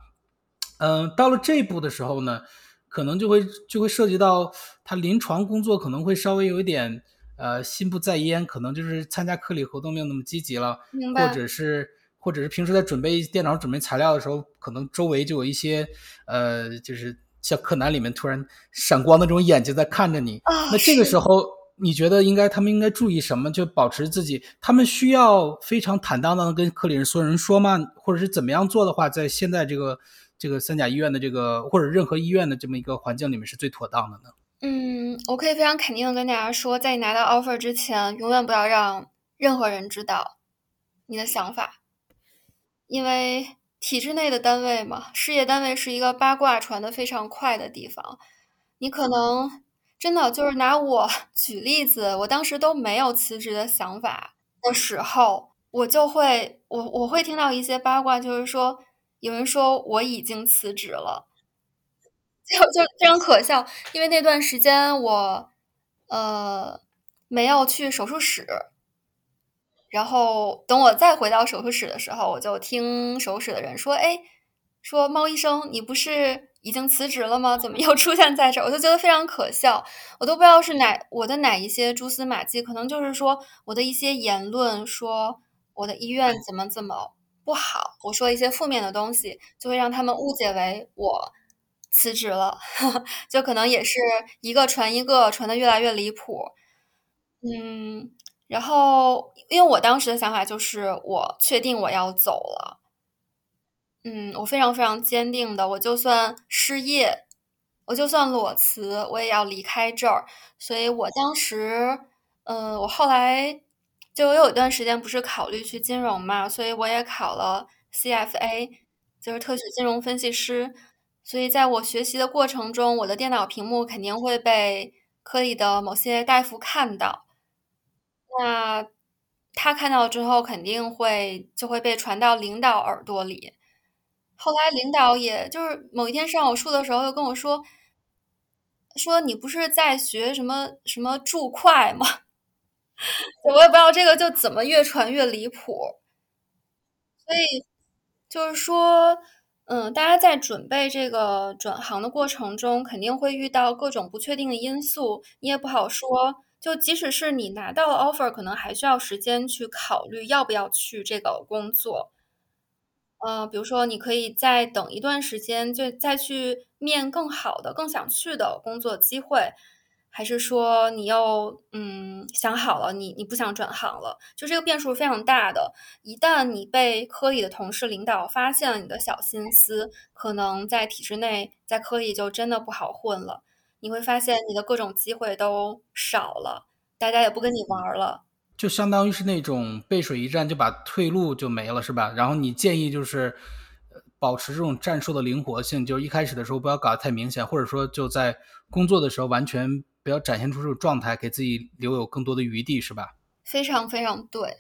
嗯，到了这一步的时候呢，可能就会就会涉及到他临床工作可能会稍微有一点。呃，心不在焉，可能就是参加课里活动没有那么积极了，或者是，或者是平时在准备电脑准备材料的时候，可能周围就有一些，呃，就是像柯南里面突然闪光的这种眼睛在看着你。那这个时候，你觉得应该他们应该注意什么？就保持自己，他们需要非常坦荡荡的跟科里人所有人说吗？或者是怎么样做的话，在现在这个这个三甲医院的这个或者任何医院的这么一个环境里面是最妥当的呢？嗯，我可以非常肯定的跟大家说，在你拿到 offer 之前，永远不要让任何人知道你的想法，因为体制内的单位嘛，事业单位是一个八卦传的非常快的地方。你可能真的就是拿我 *laughs* 举例子，我当时都没有辞职的想法的时候，我就会我我会听到一些八卦，就是说有人说我已经辞职了。就就非常可笑，因为那段时间我，呃，没有去手术室，然后等我再回到手术室的时候，我就听手术室的人说：“哎，说猫医生，你不是已经辞职了吗？怎么又出现在这儿？”我就觉得非常可笑，我都不知道是哪我的哪一些蛛丝马迹，可能就是说我的一些言论，说我的医院怎么怎么不好，我说一些负面的东西，就会让他们误解为我。辞职了，*laughs* 就可能也是一个传一个，传的越来越离谱。嗯，然后因为我当时的想法就是，我确定我要走了。嗯，我非常非常坚定的，我就算失业，我就算裸辞，我也要离开这儿。所以我当时，嗯，我后来就我有一段时间不是考虑去金融嘛，所以我也考了 CFA，就是特许金融分析师。所以，在我学习的过程中，我的电脑屏幕肯定会被科里的某些大夫看到。那他看到之后，肯定会就会被传到领导耳朵里。后来，领导也就是某一天上我术的时候，又跟我说：“说你不是在学什么什么注会吗？” *laughs* 我也不知道这个就怎么越传越离谱。所以，就是说。嗯，大家在准备这个转行的过程中，肯定会遇到各种不确定的因素，你也不好说。就即使是你拿到了 offer，可能还需要时间去考虑要不要去这个工作。呃，比如说，你可以再等一段时间，就再去面更好的、更想去的工作机会。还是说你又嗯想好了，你你不想转行了？就这个变数非常大的。一旦你被科里的同事、领导发现了你的小心思，可能在体制内，在科里就真的不好混了。你会发现你的各种机会都少了，大家也不跟你玩了，就相当于是那种背水一战，就把退路就没了，是吧？然后你建议就是保持这种战术的灵活性，就是一开始的时候不要搞得太明显，或者说就在工作的时候完全。不要展现出这种状态，给自己留有更多的余地，是吧？非常非常对。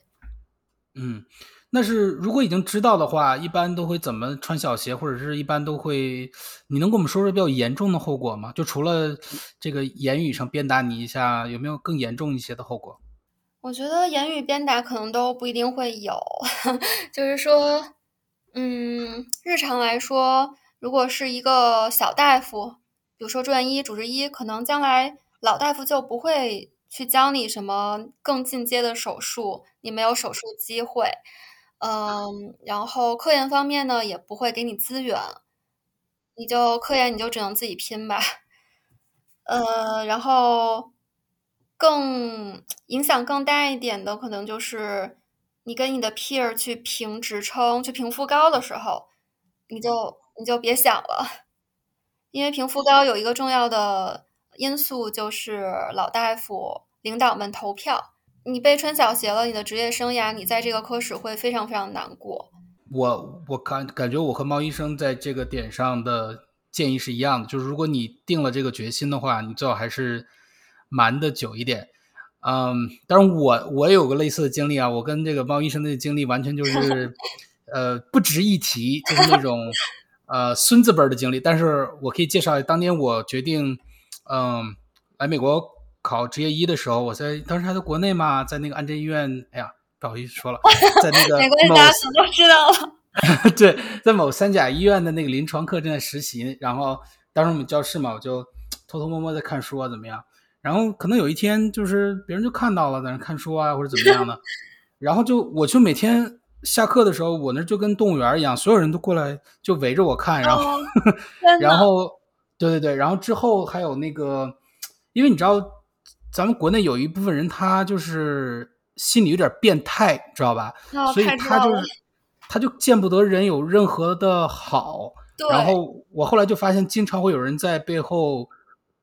嗯，那是如果已经知道的话，一般都会怎么穿小鞋，或者是一般都会，你能跟我们说说比较严重的后果吗？就除了这个言语上鞭打你一下，有没有更严重一些的后果？我觉得言语鞭打可能都不一定会有，*laughs* 就是说，嗯，日常来说，如果是一个小大夫，比如说住院医、主治医，可能将来。老大夫就不会去教你什么更进阶的手术，你没有手术机会，嗯，然后科研方面呢也不会给你资源，你就科研你就只能自己拼吧，呃，然后更影响更大一点的可能就是你跟你的 peer 去评职称、去评副高的时候，你就你就别想了，因为评副高有一个重要的。因素就是老大夫、领导们投票，你被穿小鞋了，你的职业生涯，你在这个科室会非常非常难过。我我感感觉我和猫医生在这个点上的建议是一样的，就是如果你定了这个决心的话，你最好还是瞒的久一点。嗯，当然我我有个类似的经历啊，我跟这个猫医生的经历完全就是 *laughs* 呃不值一提，就是那种呃孙子辈的经历。但是我可以介绍，当年我决定。嗯，来美国考职业医的时候，我在当时还在国内嘛，在那个安贞医院。哎呀，不好意思说了，*laughs* 在那个某都知道了。*laughs* 对，在某三甲医院的那个临床课正在实习，然后当时我们教室嘛，我就偷偷摸摸在看书啊，怎么样？然后可能有一天就是别人就看到了在那看书啊，或者怎么样的，然后就我就每天下课的时候，我那就跟动物园一样，所有人都过来就围着我看，然后 *laughs* 然后。对对对，然后之后还有那个，因为你知道，咱们国内有一部分人他就是心里有点变态，知道吧？所以他就是他就见不得人有任何的好。然后我后来就发现，经常会有人在背后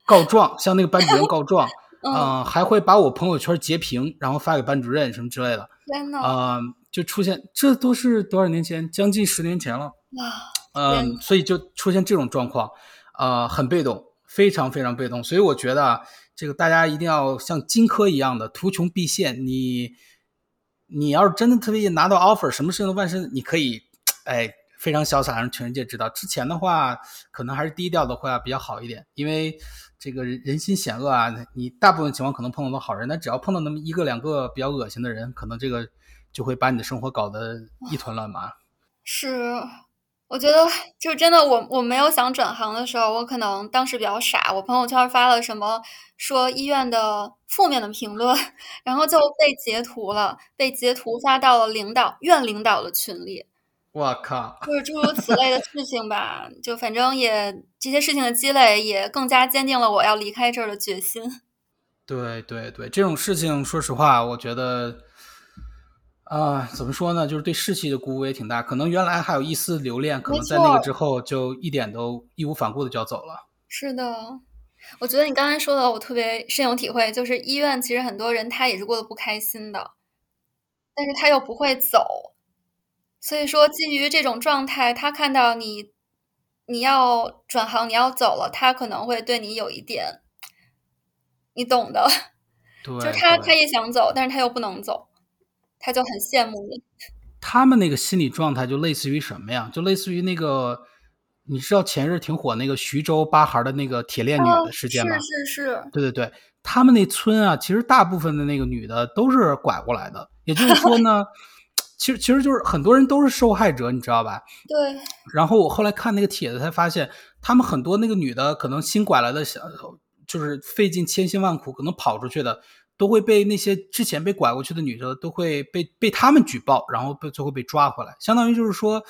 告状，向那个班主任告状，*laughs* 嗯，嗯，还会把我朋友圈截屏，然后发给班主任什么之类的，天呐，啊、就出现，这都是多少年前，将近十年前了，哇，嗯，天所以就出现这种状况，啊，很被动，非常非常被动，所以我觉得，这个大家一定要像荆轲一样的图穷匕现，你你要是真的特别拿到 offer，什么事情都万事，你可以，哎，非常潇洒，让全世界知道。之前的话，可能还是低调的话比较好一点，因为这个人人心险恶啊，你大部分情况可能碰到的好人，但只要碰到那么一个两个比较恶心的人，可能这个就会把你的生活搞得一团乱麻。是，我觉得就真的我我没有想转行的时候，我可能当时比较傻，我朋友圈发了什么说医院的负面的评论，*laughs* 然后就被截图了，被截图发到了领导院领导的群里，我靠！就是诸如此类的事情吧。就反正也这些事情的积累，也更加坚定了我要离开这儿的决心。对对对，这种事情，说实话，我觉得，啊、怎么说呢，就是对士气的鼓舞也挺大。可能原来还有一丝留恋，可能在那个之后就一点都义无反顾的就要走了。是的，我觉得你刚才说的，我特别深有体会。就是医院其实很多人他也是过得不开心的，但是他又不会走，所以说基于这种状态，他看到你你要转行，你要走了，他可能会对你有一点，你懂的，对，就是他对他也想走，但是他又不能走，他就很羡慕你。他们那个心理状态就类似于什么呀？就类似于那个，你知道前日挺火那个徐州八孩的那个铁链女哦的事件吗？是是是，对对对，他们那村啊，其实大部分的那个女的都是拐过来的，也就是说呢，其实其实就是很多人都是受害者，你知道吧？对，然后我后来看那个帖子才发现，他们很多那个女的可能新拐来的小，就是费尽千辛万苦可能跑出去的，都会被那些之前被拐过去的女的都会被被他们举报，然后被最后被抓回来，相当于就是说，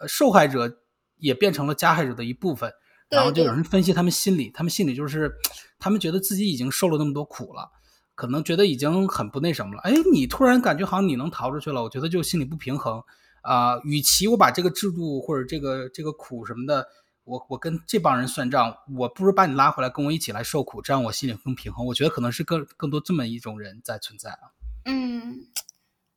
呃，受害者也变成了加害者的一部分。然后就有人分析他们心理，他们心里就是，他们觉得自己已经受了那么多苦了，可能觉得已经很不那什么了。哎，你突然感觉好像你能逃出去了，我觉得就心里不平衡啊、与其我把这个制度或者这个这个苦什么的，我我跟这帮人算账，我不如把你拉回来跟我一起来受苦，这样我心里更平衡。我觉得可能是更更多这么一种人在存在啊。嗯，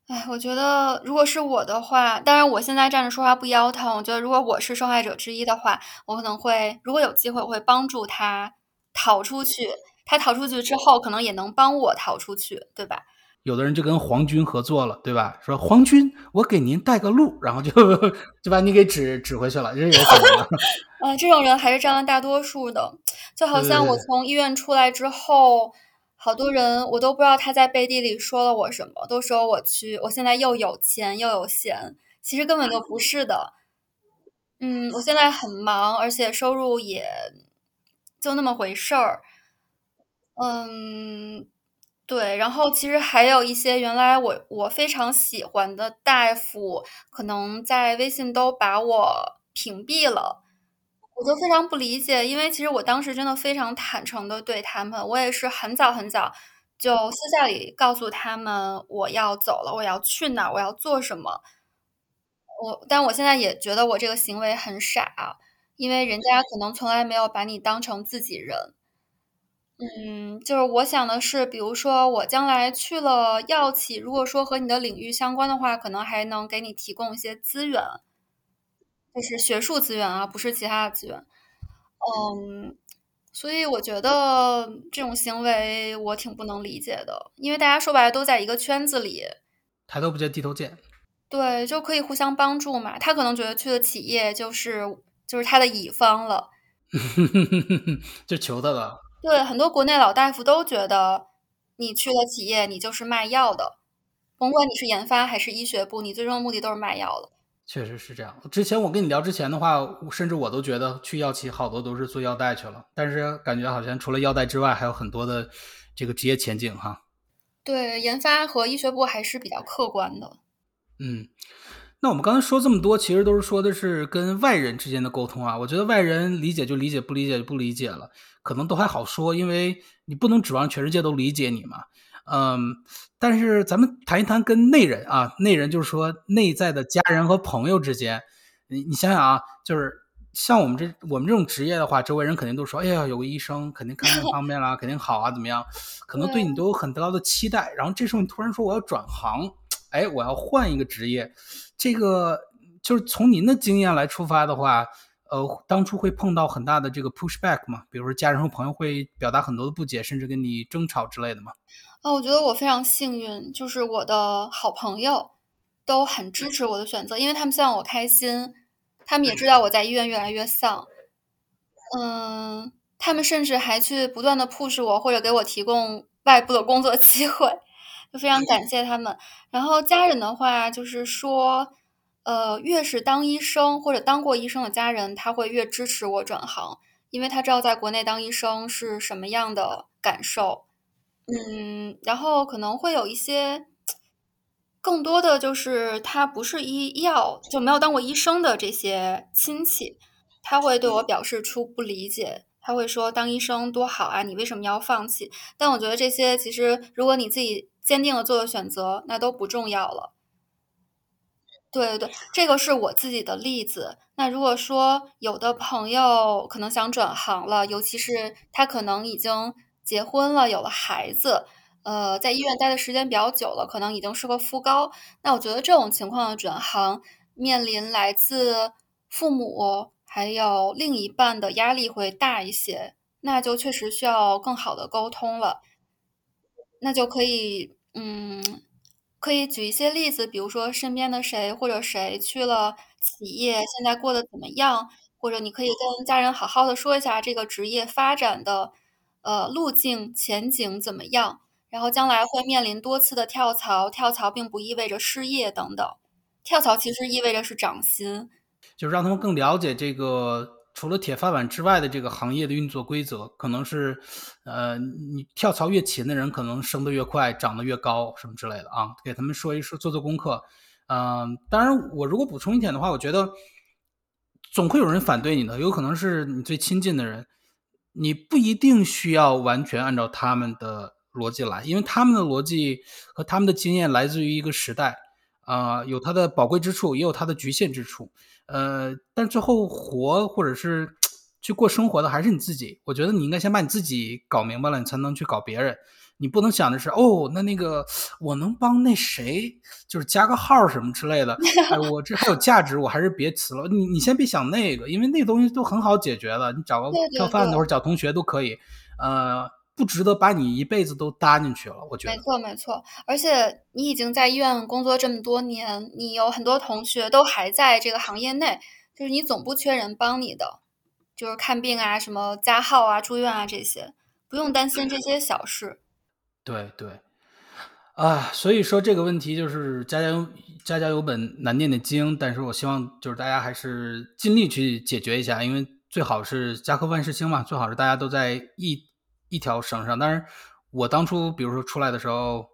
哎，我觉得如果是我的话，当然我现在站着说话不腰疼。我觉得如果我是受害者之一的话，我可能会，如果有机会，我会帮助他逃出去。他逃出去之后，可能也能帮我逃出去，对吧？有的人就跟皇军合作了，对吧？说皇军，我给您带个路，然后就 *laughs* 就把你给指指回去了，这也有可能。呃，*laughs* 这种人还是占了大多数的。就好像我从医院出来之后，好多人我都不知道他在背地里说了我什么，都说我去，我现在又有钱又有闲，其实根本就不是的。嗯，我现在很忙，而且收入也就那么回事儿。嗯，对，然后其实还有一些原来我我非常喜欢的大夫，可能在微信都把我屏蔽了。我就非常不理解，因为其实我当时真的非常坦诚的对他们，我也是很早很早就私下里告诉他们我要走了，我要去哪，我要做什么。我，但我现在也觉得我这个行为很傻，因为人家可能从来没有把你当成自己人。嗯，就是我想的是，比如说我将来去了药企，如果说和你的领域相关的话，可能还能给你提供一些资源，就是学术资源啊，不是其他的资源。嗯，所以我觉得这种行为我挺不能理解的，因为大家说白了都在一个圈子里，抬头不见低头见。对，就可以互相帮助嘛。他可能觉得去的企业就是就是他的乙方了。*laughs* 就求他了。对，很多国内老大夫都觉得你去了企业，你就是卖药的，甭管你是研发还是医学部，你最终的目的都是卖药的。确实是这样。之前我跟你聊之前的话，甚至我都觉得去药企好多都是做药代去了，但是感觉好像除了药代之外，还有很多的这个职业前景哈。对，研发和医学部还是比较客观的。嗯，那我们刚才说这么多，其实都是说的是跟外人之间的沟通啊。我觉得外人理解就理解，不理解就不理解了，可能都还好说，因为你不能指望全世界都理解你嘛。嗯，但是咱们谈一谈跟内人啊，内人就是说内在的家人和朋友之间，你你想想啊，就是像我们这我们这种职业的话，周围人肯定都说，哎呀，有个医生肯定看病方便啦，肯定好啊，怎么样？可能对你都有很高的期待。然后这时候你突然说我要转行，哎，我要换一个职业，这个就是从您的经验来出发的话，呃，当初会碰到很大的这个 pushback 嘛？比如说家人和朋友会表达很多的不解，甚至跟你争吵之类的吗？啊，我觉得我非常幸运，就是我的好朋友都很支持我的选择，因为他们希望我开心。他们也知道我在医院越来越丧，嗯，他们甚至还去不断的 push 我，或者给我提供外部的工作 *laughs* 机会，就非常感谢他们。然后家人的话就是说，呃，越是当医生或者当过医生的家人，他会越支持我转行，因为他知道在国内当医生是什么样的感受。嗯，然后可能会有一些。更多的就是他不是医药就没有当过医生的这些亲戚，他会对我表示出不理解，他会说当医生多好啊，你为什么要放弃？但我觉得这些其实如果你自己坚定了做的选择，那都不重要了。对对对，这个是我自己的例子。那如果说有的朋友可能想转行了，尤其是他可能已经结婚了，有了孩子。呃，在医院待的时间比较久了，可能已经是个副高。那我觉得这种情况的转行，面临来自父母还有另一半的压力会大一些，那就确实需要更好的沟通了。那就可以，嗯，可以举一些例子，比如说身边的谁或者谁去了企业，现在过得怎么样？或者你可以跟家人好好的说一下这个职业发展的，呃，路径前景怎么样？然后将来会面临多次的跳槽，跳槽并不意味着失业等等，跳槽其实意味着是涨薪，就是让他们更了解这个除了铁饭碗之外的这个行业的运作规则，可能是，呃，你跳槽越勤的人，可能升得越快，涨得越高，什么之类的啊，给他们说一说，做做功课。嗯，当然，我如果补充一点的话，我觉得总会有人反对你的，有可能是你最亲近的人，你不一定需要完全按照他们的。逻辑来，因为他们的逻辑和他们的经验来自于一个时代，啊，有它的宝贵之处，也有它的局限之处，呃，但最后活或者是去过生活的还是你自己。我觉得你应该先把你自己搞明白了，你才能去搞别人。你不能想的是，哦，那那个我能帮那谁，就是加个号什么之类的，*laughs* 哎，我这还有价值，我还是别辞了。你你先别想那个，因为那东西都很好解决的，你找个票贩子或者找同学都可以，呃。不值得把你一辈子都搭进去了，我觉得。没错，没错。而且你已经在医院工作这么多年，你有很多同学都还在这个行业内，就是你总不缺人帮你的，就是看病啊、什么加号啊、住院啊这些，不用担心这些小事。*coughs* 对对，啊，所以说这个问题就是家家有家家有本难念的经，但是我希望就是大家还是尽力去解决一下，因为最好是家和万事兴嘛，最好是大家都在一。一条绳上，但是我当初比如说出来的时候，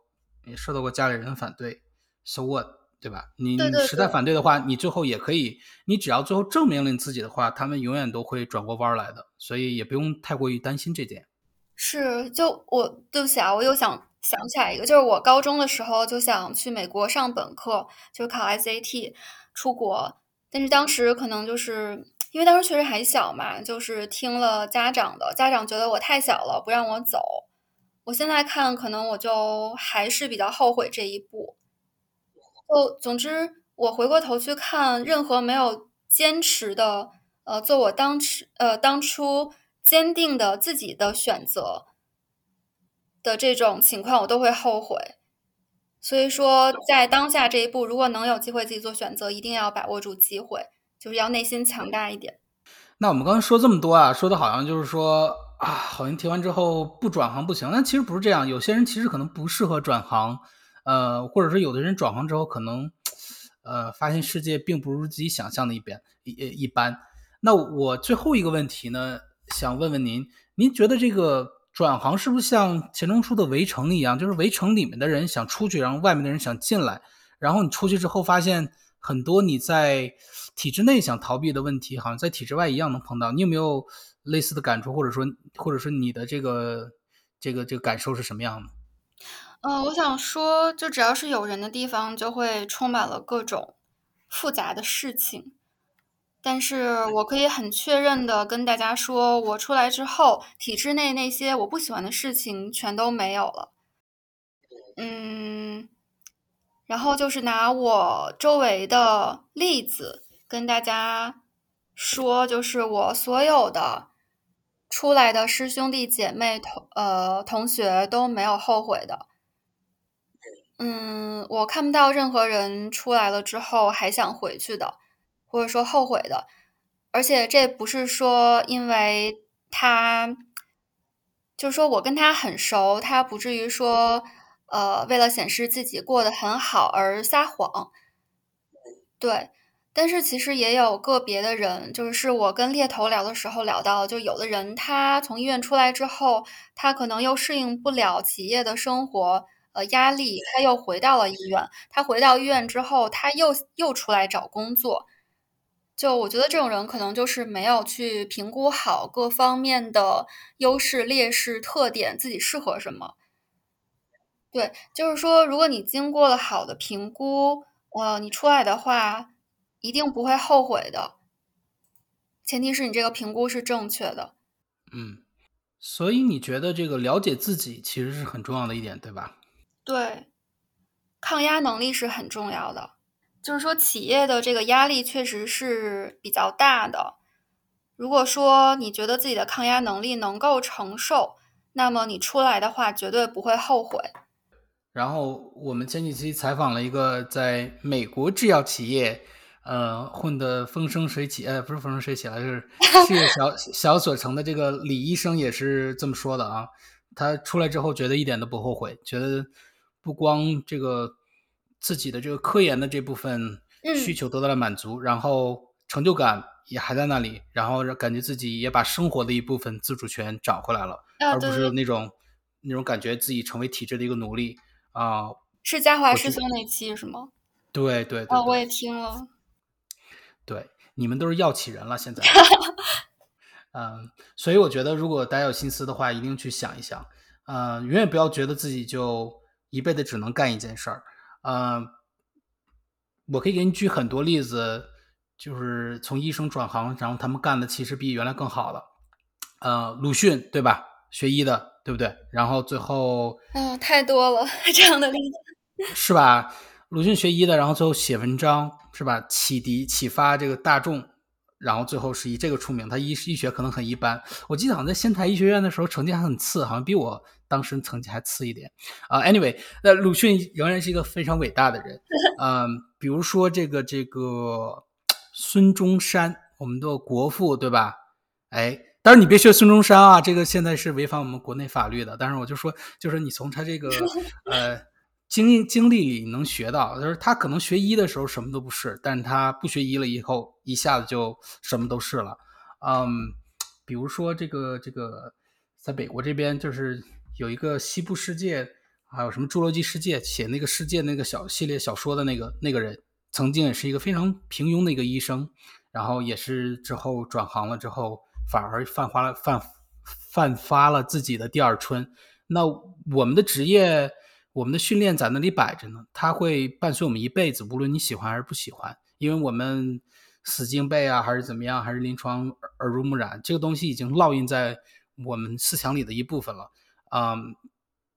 也受到过家里人的反对，so what，对吧？你实在反对的话，你最后也可以，你只要最后证明了你自己的话，他们永远都会转过弯来的，所以也不用太过于担心这点。是，就我对不起啊，我又想想起来一个，就是我高中的时候就想去美国上本科，就考 SAT 出国，但是当时可能就是。因为当时确实还小嘛，就是听了家长的，家长觉得我太小了，不让我走。我现在看，可能我就还是比较后悔这一步。就总之，我回过头去看，任何没有坚持的，呃，做我当时呃当初坚定的自己的选择的这种情况，我都会后悔。所以说，在当下这一步，如果能有机会自己做选择，一定要把握住机会。就是要内心强大一点。那我们刚才说这么多啊，说的好像就是说啊，好像听完之后不转行不行。但其实不是这样，有些人其实可能不适合转行，呃，或者说有的人转行之后可能，呃，发现世界并不如自己想象的一边一一般。那我最后一个问题呢，想问问您，您觉得这个转行是不是像钱钟书的《围城》一样，就是围城里面的人想出去，然后外面的人想进来，然后你出去之后发现很多你在。体制内想逃避的问题，好像在体制外一样能碰到。你有没有类似的感触，或者说，或者说你的这个这个这个感受是什么样的？嗯，我想说，就只要是有人的地方，就会充满了各种复杂的事情。但是我可以很确认的跟大家说，我出来之后，体制内那些我不喜欢的事情全都没有了。嗯，然后就是拿我周围的例子跟大家说，就是我所有的出来的师兄弟姐妹同呃同学都没有后悔的。嗯，我看不到任何人出来了之后还想回去的，或者说后悔的。而且这不是说因为他，就是说我跟他很熟，他不至于说。呃，为了显示自己过得很好而撒谎，对。但是其实也有个别的人，就是我跟猎头聊的时候聊到，就有的人他从医院出来之后，他可能又适应不了企业的生活，呃，压力，他又回到了医院。他回到医院之后，他又又出来找工作。就我觉得这种人可能就是没有去评估好各方面的优势、劣势、特点，自己适合什么。对，就是说，如果你经过了好的评估，呃，你出来的话，一定不会后悔的。前提是你这个评估是正确的。嗯，所以你觉得这个了解自己其实是很重要的一点，对吧？对，抗压能力是很重要的。就是说，企业的这个压力确实是比较大的。如果说你觉得自己的抗压能力能够承受，那么你出来的话，绝对不会后悔。然后我们前几期采访了一个在美国制药企业，呃，混得风生水起，呃，不是风生水起了，就是事业小小所成的这个李医生也是这么说的啊。他出来之后觉得一点都不后悔，觉得不光这个自己的这个科研的这部分需求得到了满足，然后成就感也还在那里，然后感觉自己也把生活的一部分自主权找回来了，而不是那种那种感觉自己成为体制的一个奴隶。啊，是嘉华师兄那期是吗？对对对，我也听了。对，你们都是药企人了，现在。*laughs* 嗯，所以我觉得，如果大家有心思的话，一定去想一想。嗯，永远不要觉得自己就一辈子只能干一件事儿。嗯，我可以给你举很多例子，就是从医生转行，然后他们干的其实比原来更好了。呃，鲁迅对吧？学医的。对不对？然后最后，嗯，太多了 *laughs* 这样的例子，是吧？鲁迅学医的，然后最后写文章，是吧？启迪、启发这个大众，然后最后是以这个出名。他医医学可能很一般，我记得好像在仙台医学院的时候成绩还很次，好像比我当时成绩还次一点。啊，anyway，那鲁迅仍然是一个非常伟大的人。*laughs* 嗯，比如说这个这个孙中山，我们的国父，对吧？哎。但是你别学孙中山啊，这个现在是违反我们国内法律的。但是我就说，就是你从他这个 *laughs* 呃经经历里能学到，就是他可能学医的时候什么都不是，但是他不学医了以后，一下子就什么都是了。嗯，比如说这个这个，在美国这边就是有一个西部世界，还有什么侏罗纪世界，写那个世界那个小系列小说的那个那个人，曾经也是一个非常平庸的一个医生，然后也是之后转行了之后。反而泛发了泛泛发了自己的第二春。那我们的职业，我们的训练在那里摆着呢，它会伴随我们一辈子，无论你喜欢还是不喜欢。因为我们死记硬背啊，还是怎么样，还是临床耳濡目染，这个东西已经烙印在我们思想里的一部分了。嗯，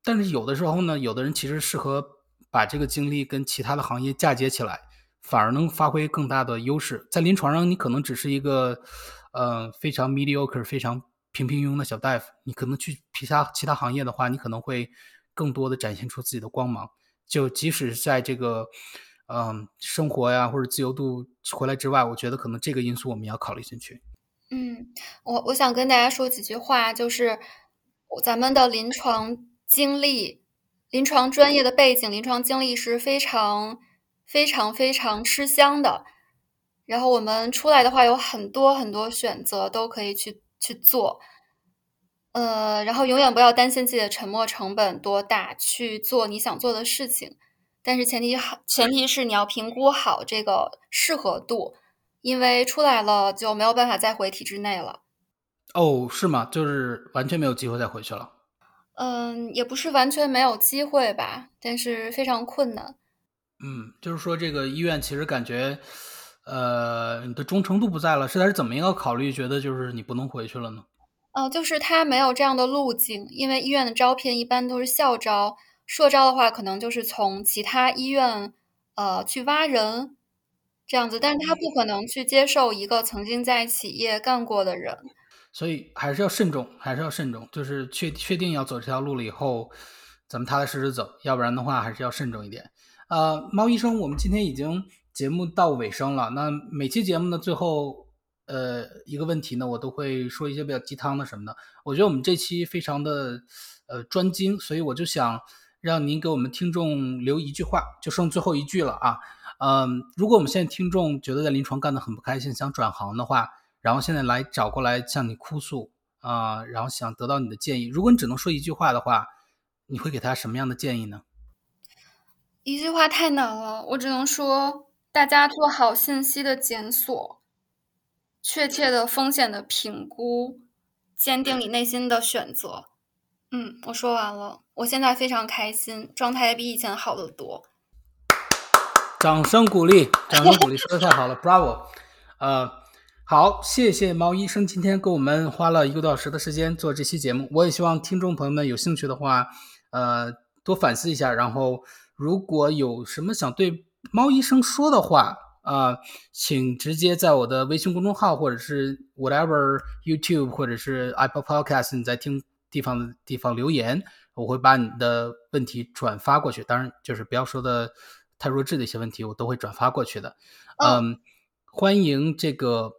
但是有的时候呢，有的人其实适合把这个经历跟其他的行业嫁接起来，反而能发挥更大的优势。在临床上，你可能只是一个。呃，非常 mediocre，非常平平庸庸的小大夫，你可能去其他其他行业的话，你可能会更多的展现出自己的光芒。就即使在这个，嗯，生活呀或者自由度回来之外，我觉得可能这个因素我们要考虑进去。嗯，我我想跟大家说几句话，就是咱们的临床经历、临床专业的背景、临床经历是非常非常非常吃香的。然后我们出来的话，有很多很多选择都可以去去做，呃，然后永远不要担心自己的沉没成本多大，去做你想做的事情。但是前提好，前提是你要评估好这个适合度，因为出来了就没有办法再回体制内了。哦，是吗？就是完全没有机会再回去了？嗯，也不是完全没有机会吧，但是非常困难。嗯，就是说这个医院其实感觉。呃，你的忠诚度不在了，是他是怎么一个考虑，觉得就是你不能回去了呢？哦，就是他没有这样的路径，因为医院的招聘一般都是校招，社招的话可能就是从其他医院呃去挖人这样子，但是他不可能去接受一个曾经在企业干过的人，所以还是要慎重，还是要慎重，就是确确定要走这条路了以后，咱们踏踏实实走，要不然的话还是要慎重一点。呃，猫医生，我们今天已经。节目到尾声了，那每期节目呢，最后呃一个问题呢，我都会说一些比较鸡汤的什么的。我觉得我们这期非常的呃专精，所以我就想让您给我们听众留一句话，就剩最后一句了啊。嗯，如果我们现在听众觉得在临床干得很不开心，想转行的话，然后现在来找过来向你哭诉啊，然后想得到你的建议，如果你只能说一句话的话，你会给他什么样的建议呢？一句话太难了，我只能说。大家做好信息的检索，确切的风险的评估，坚定你内心的选择。嗯，我说完了，我现在非常开心，状态也比以前好得多。掌声鼓励，掌声鼓励，*laughs* 说的太好了，Bravo！呃，好，谢谢毛医生今天给我们花了一个多小时的时间做这期节目。我也希望听众朋友们有兴趣的话，呃，多反思一下，然后如果有什么想对。猫医生说的话啊，请直接在我的微信公众号，或者是 whatever YouTube，或者是 Apple Podcast 你在听地方的地方留言，我会把你的问题转发过去。当然，就是不要说的太弱智的一些问题，我都会转发过去的。嗯，欢迎这个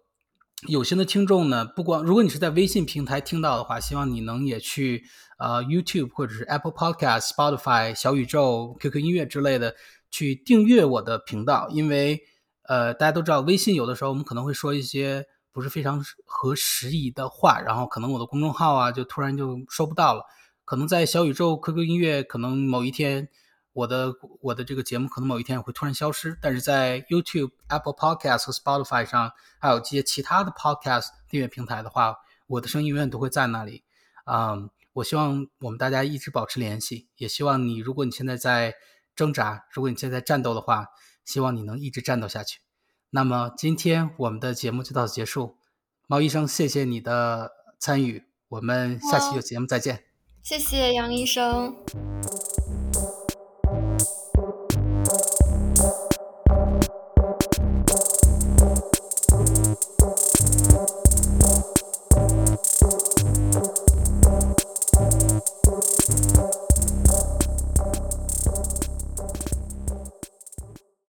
有心的听众呢，不光如果你是在微信平台听到的话，希望你能也去呃 YouTube 或者是 Apple Podcast、Spotify、小宇宙、QQ 音乐之类的。去订阅我的频道，因为呃，大家都知道，微信有的时候我们可能会说一些不是非常合时宜的话，然后可能我的公众号啊就突然就收不到了。可能在小宇宙、QQ 音乐，可能某一天我的我的这个节目可能某一天会突然消失，但是在 YouTube、Apple Podcast 和 Spotify 上，还有这些其他的 Podcast 订阅平台的话，我的声音永远都会在那里。嗯，我希望我们大家一直保持联系，也希望你，如果你现在在。挣扎。如果你现在战斗的话，希望你能一直战斗下去。那么今天我们的节目就到此结束。毛医生，谢谢你的参与，我们下期有节目再见。谢谢杨医生。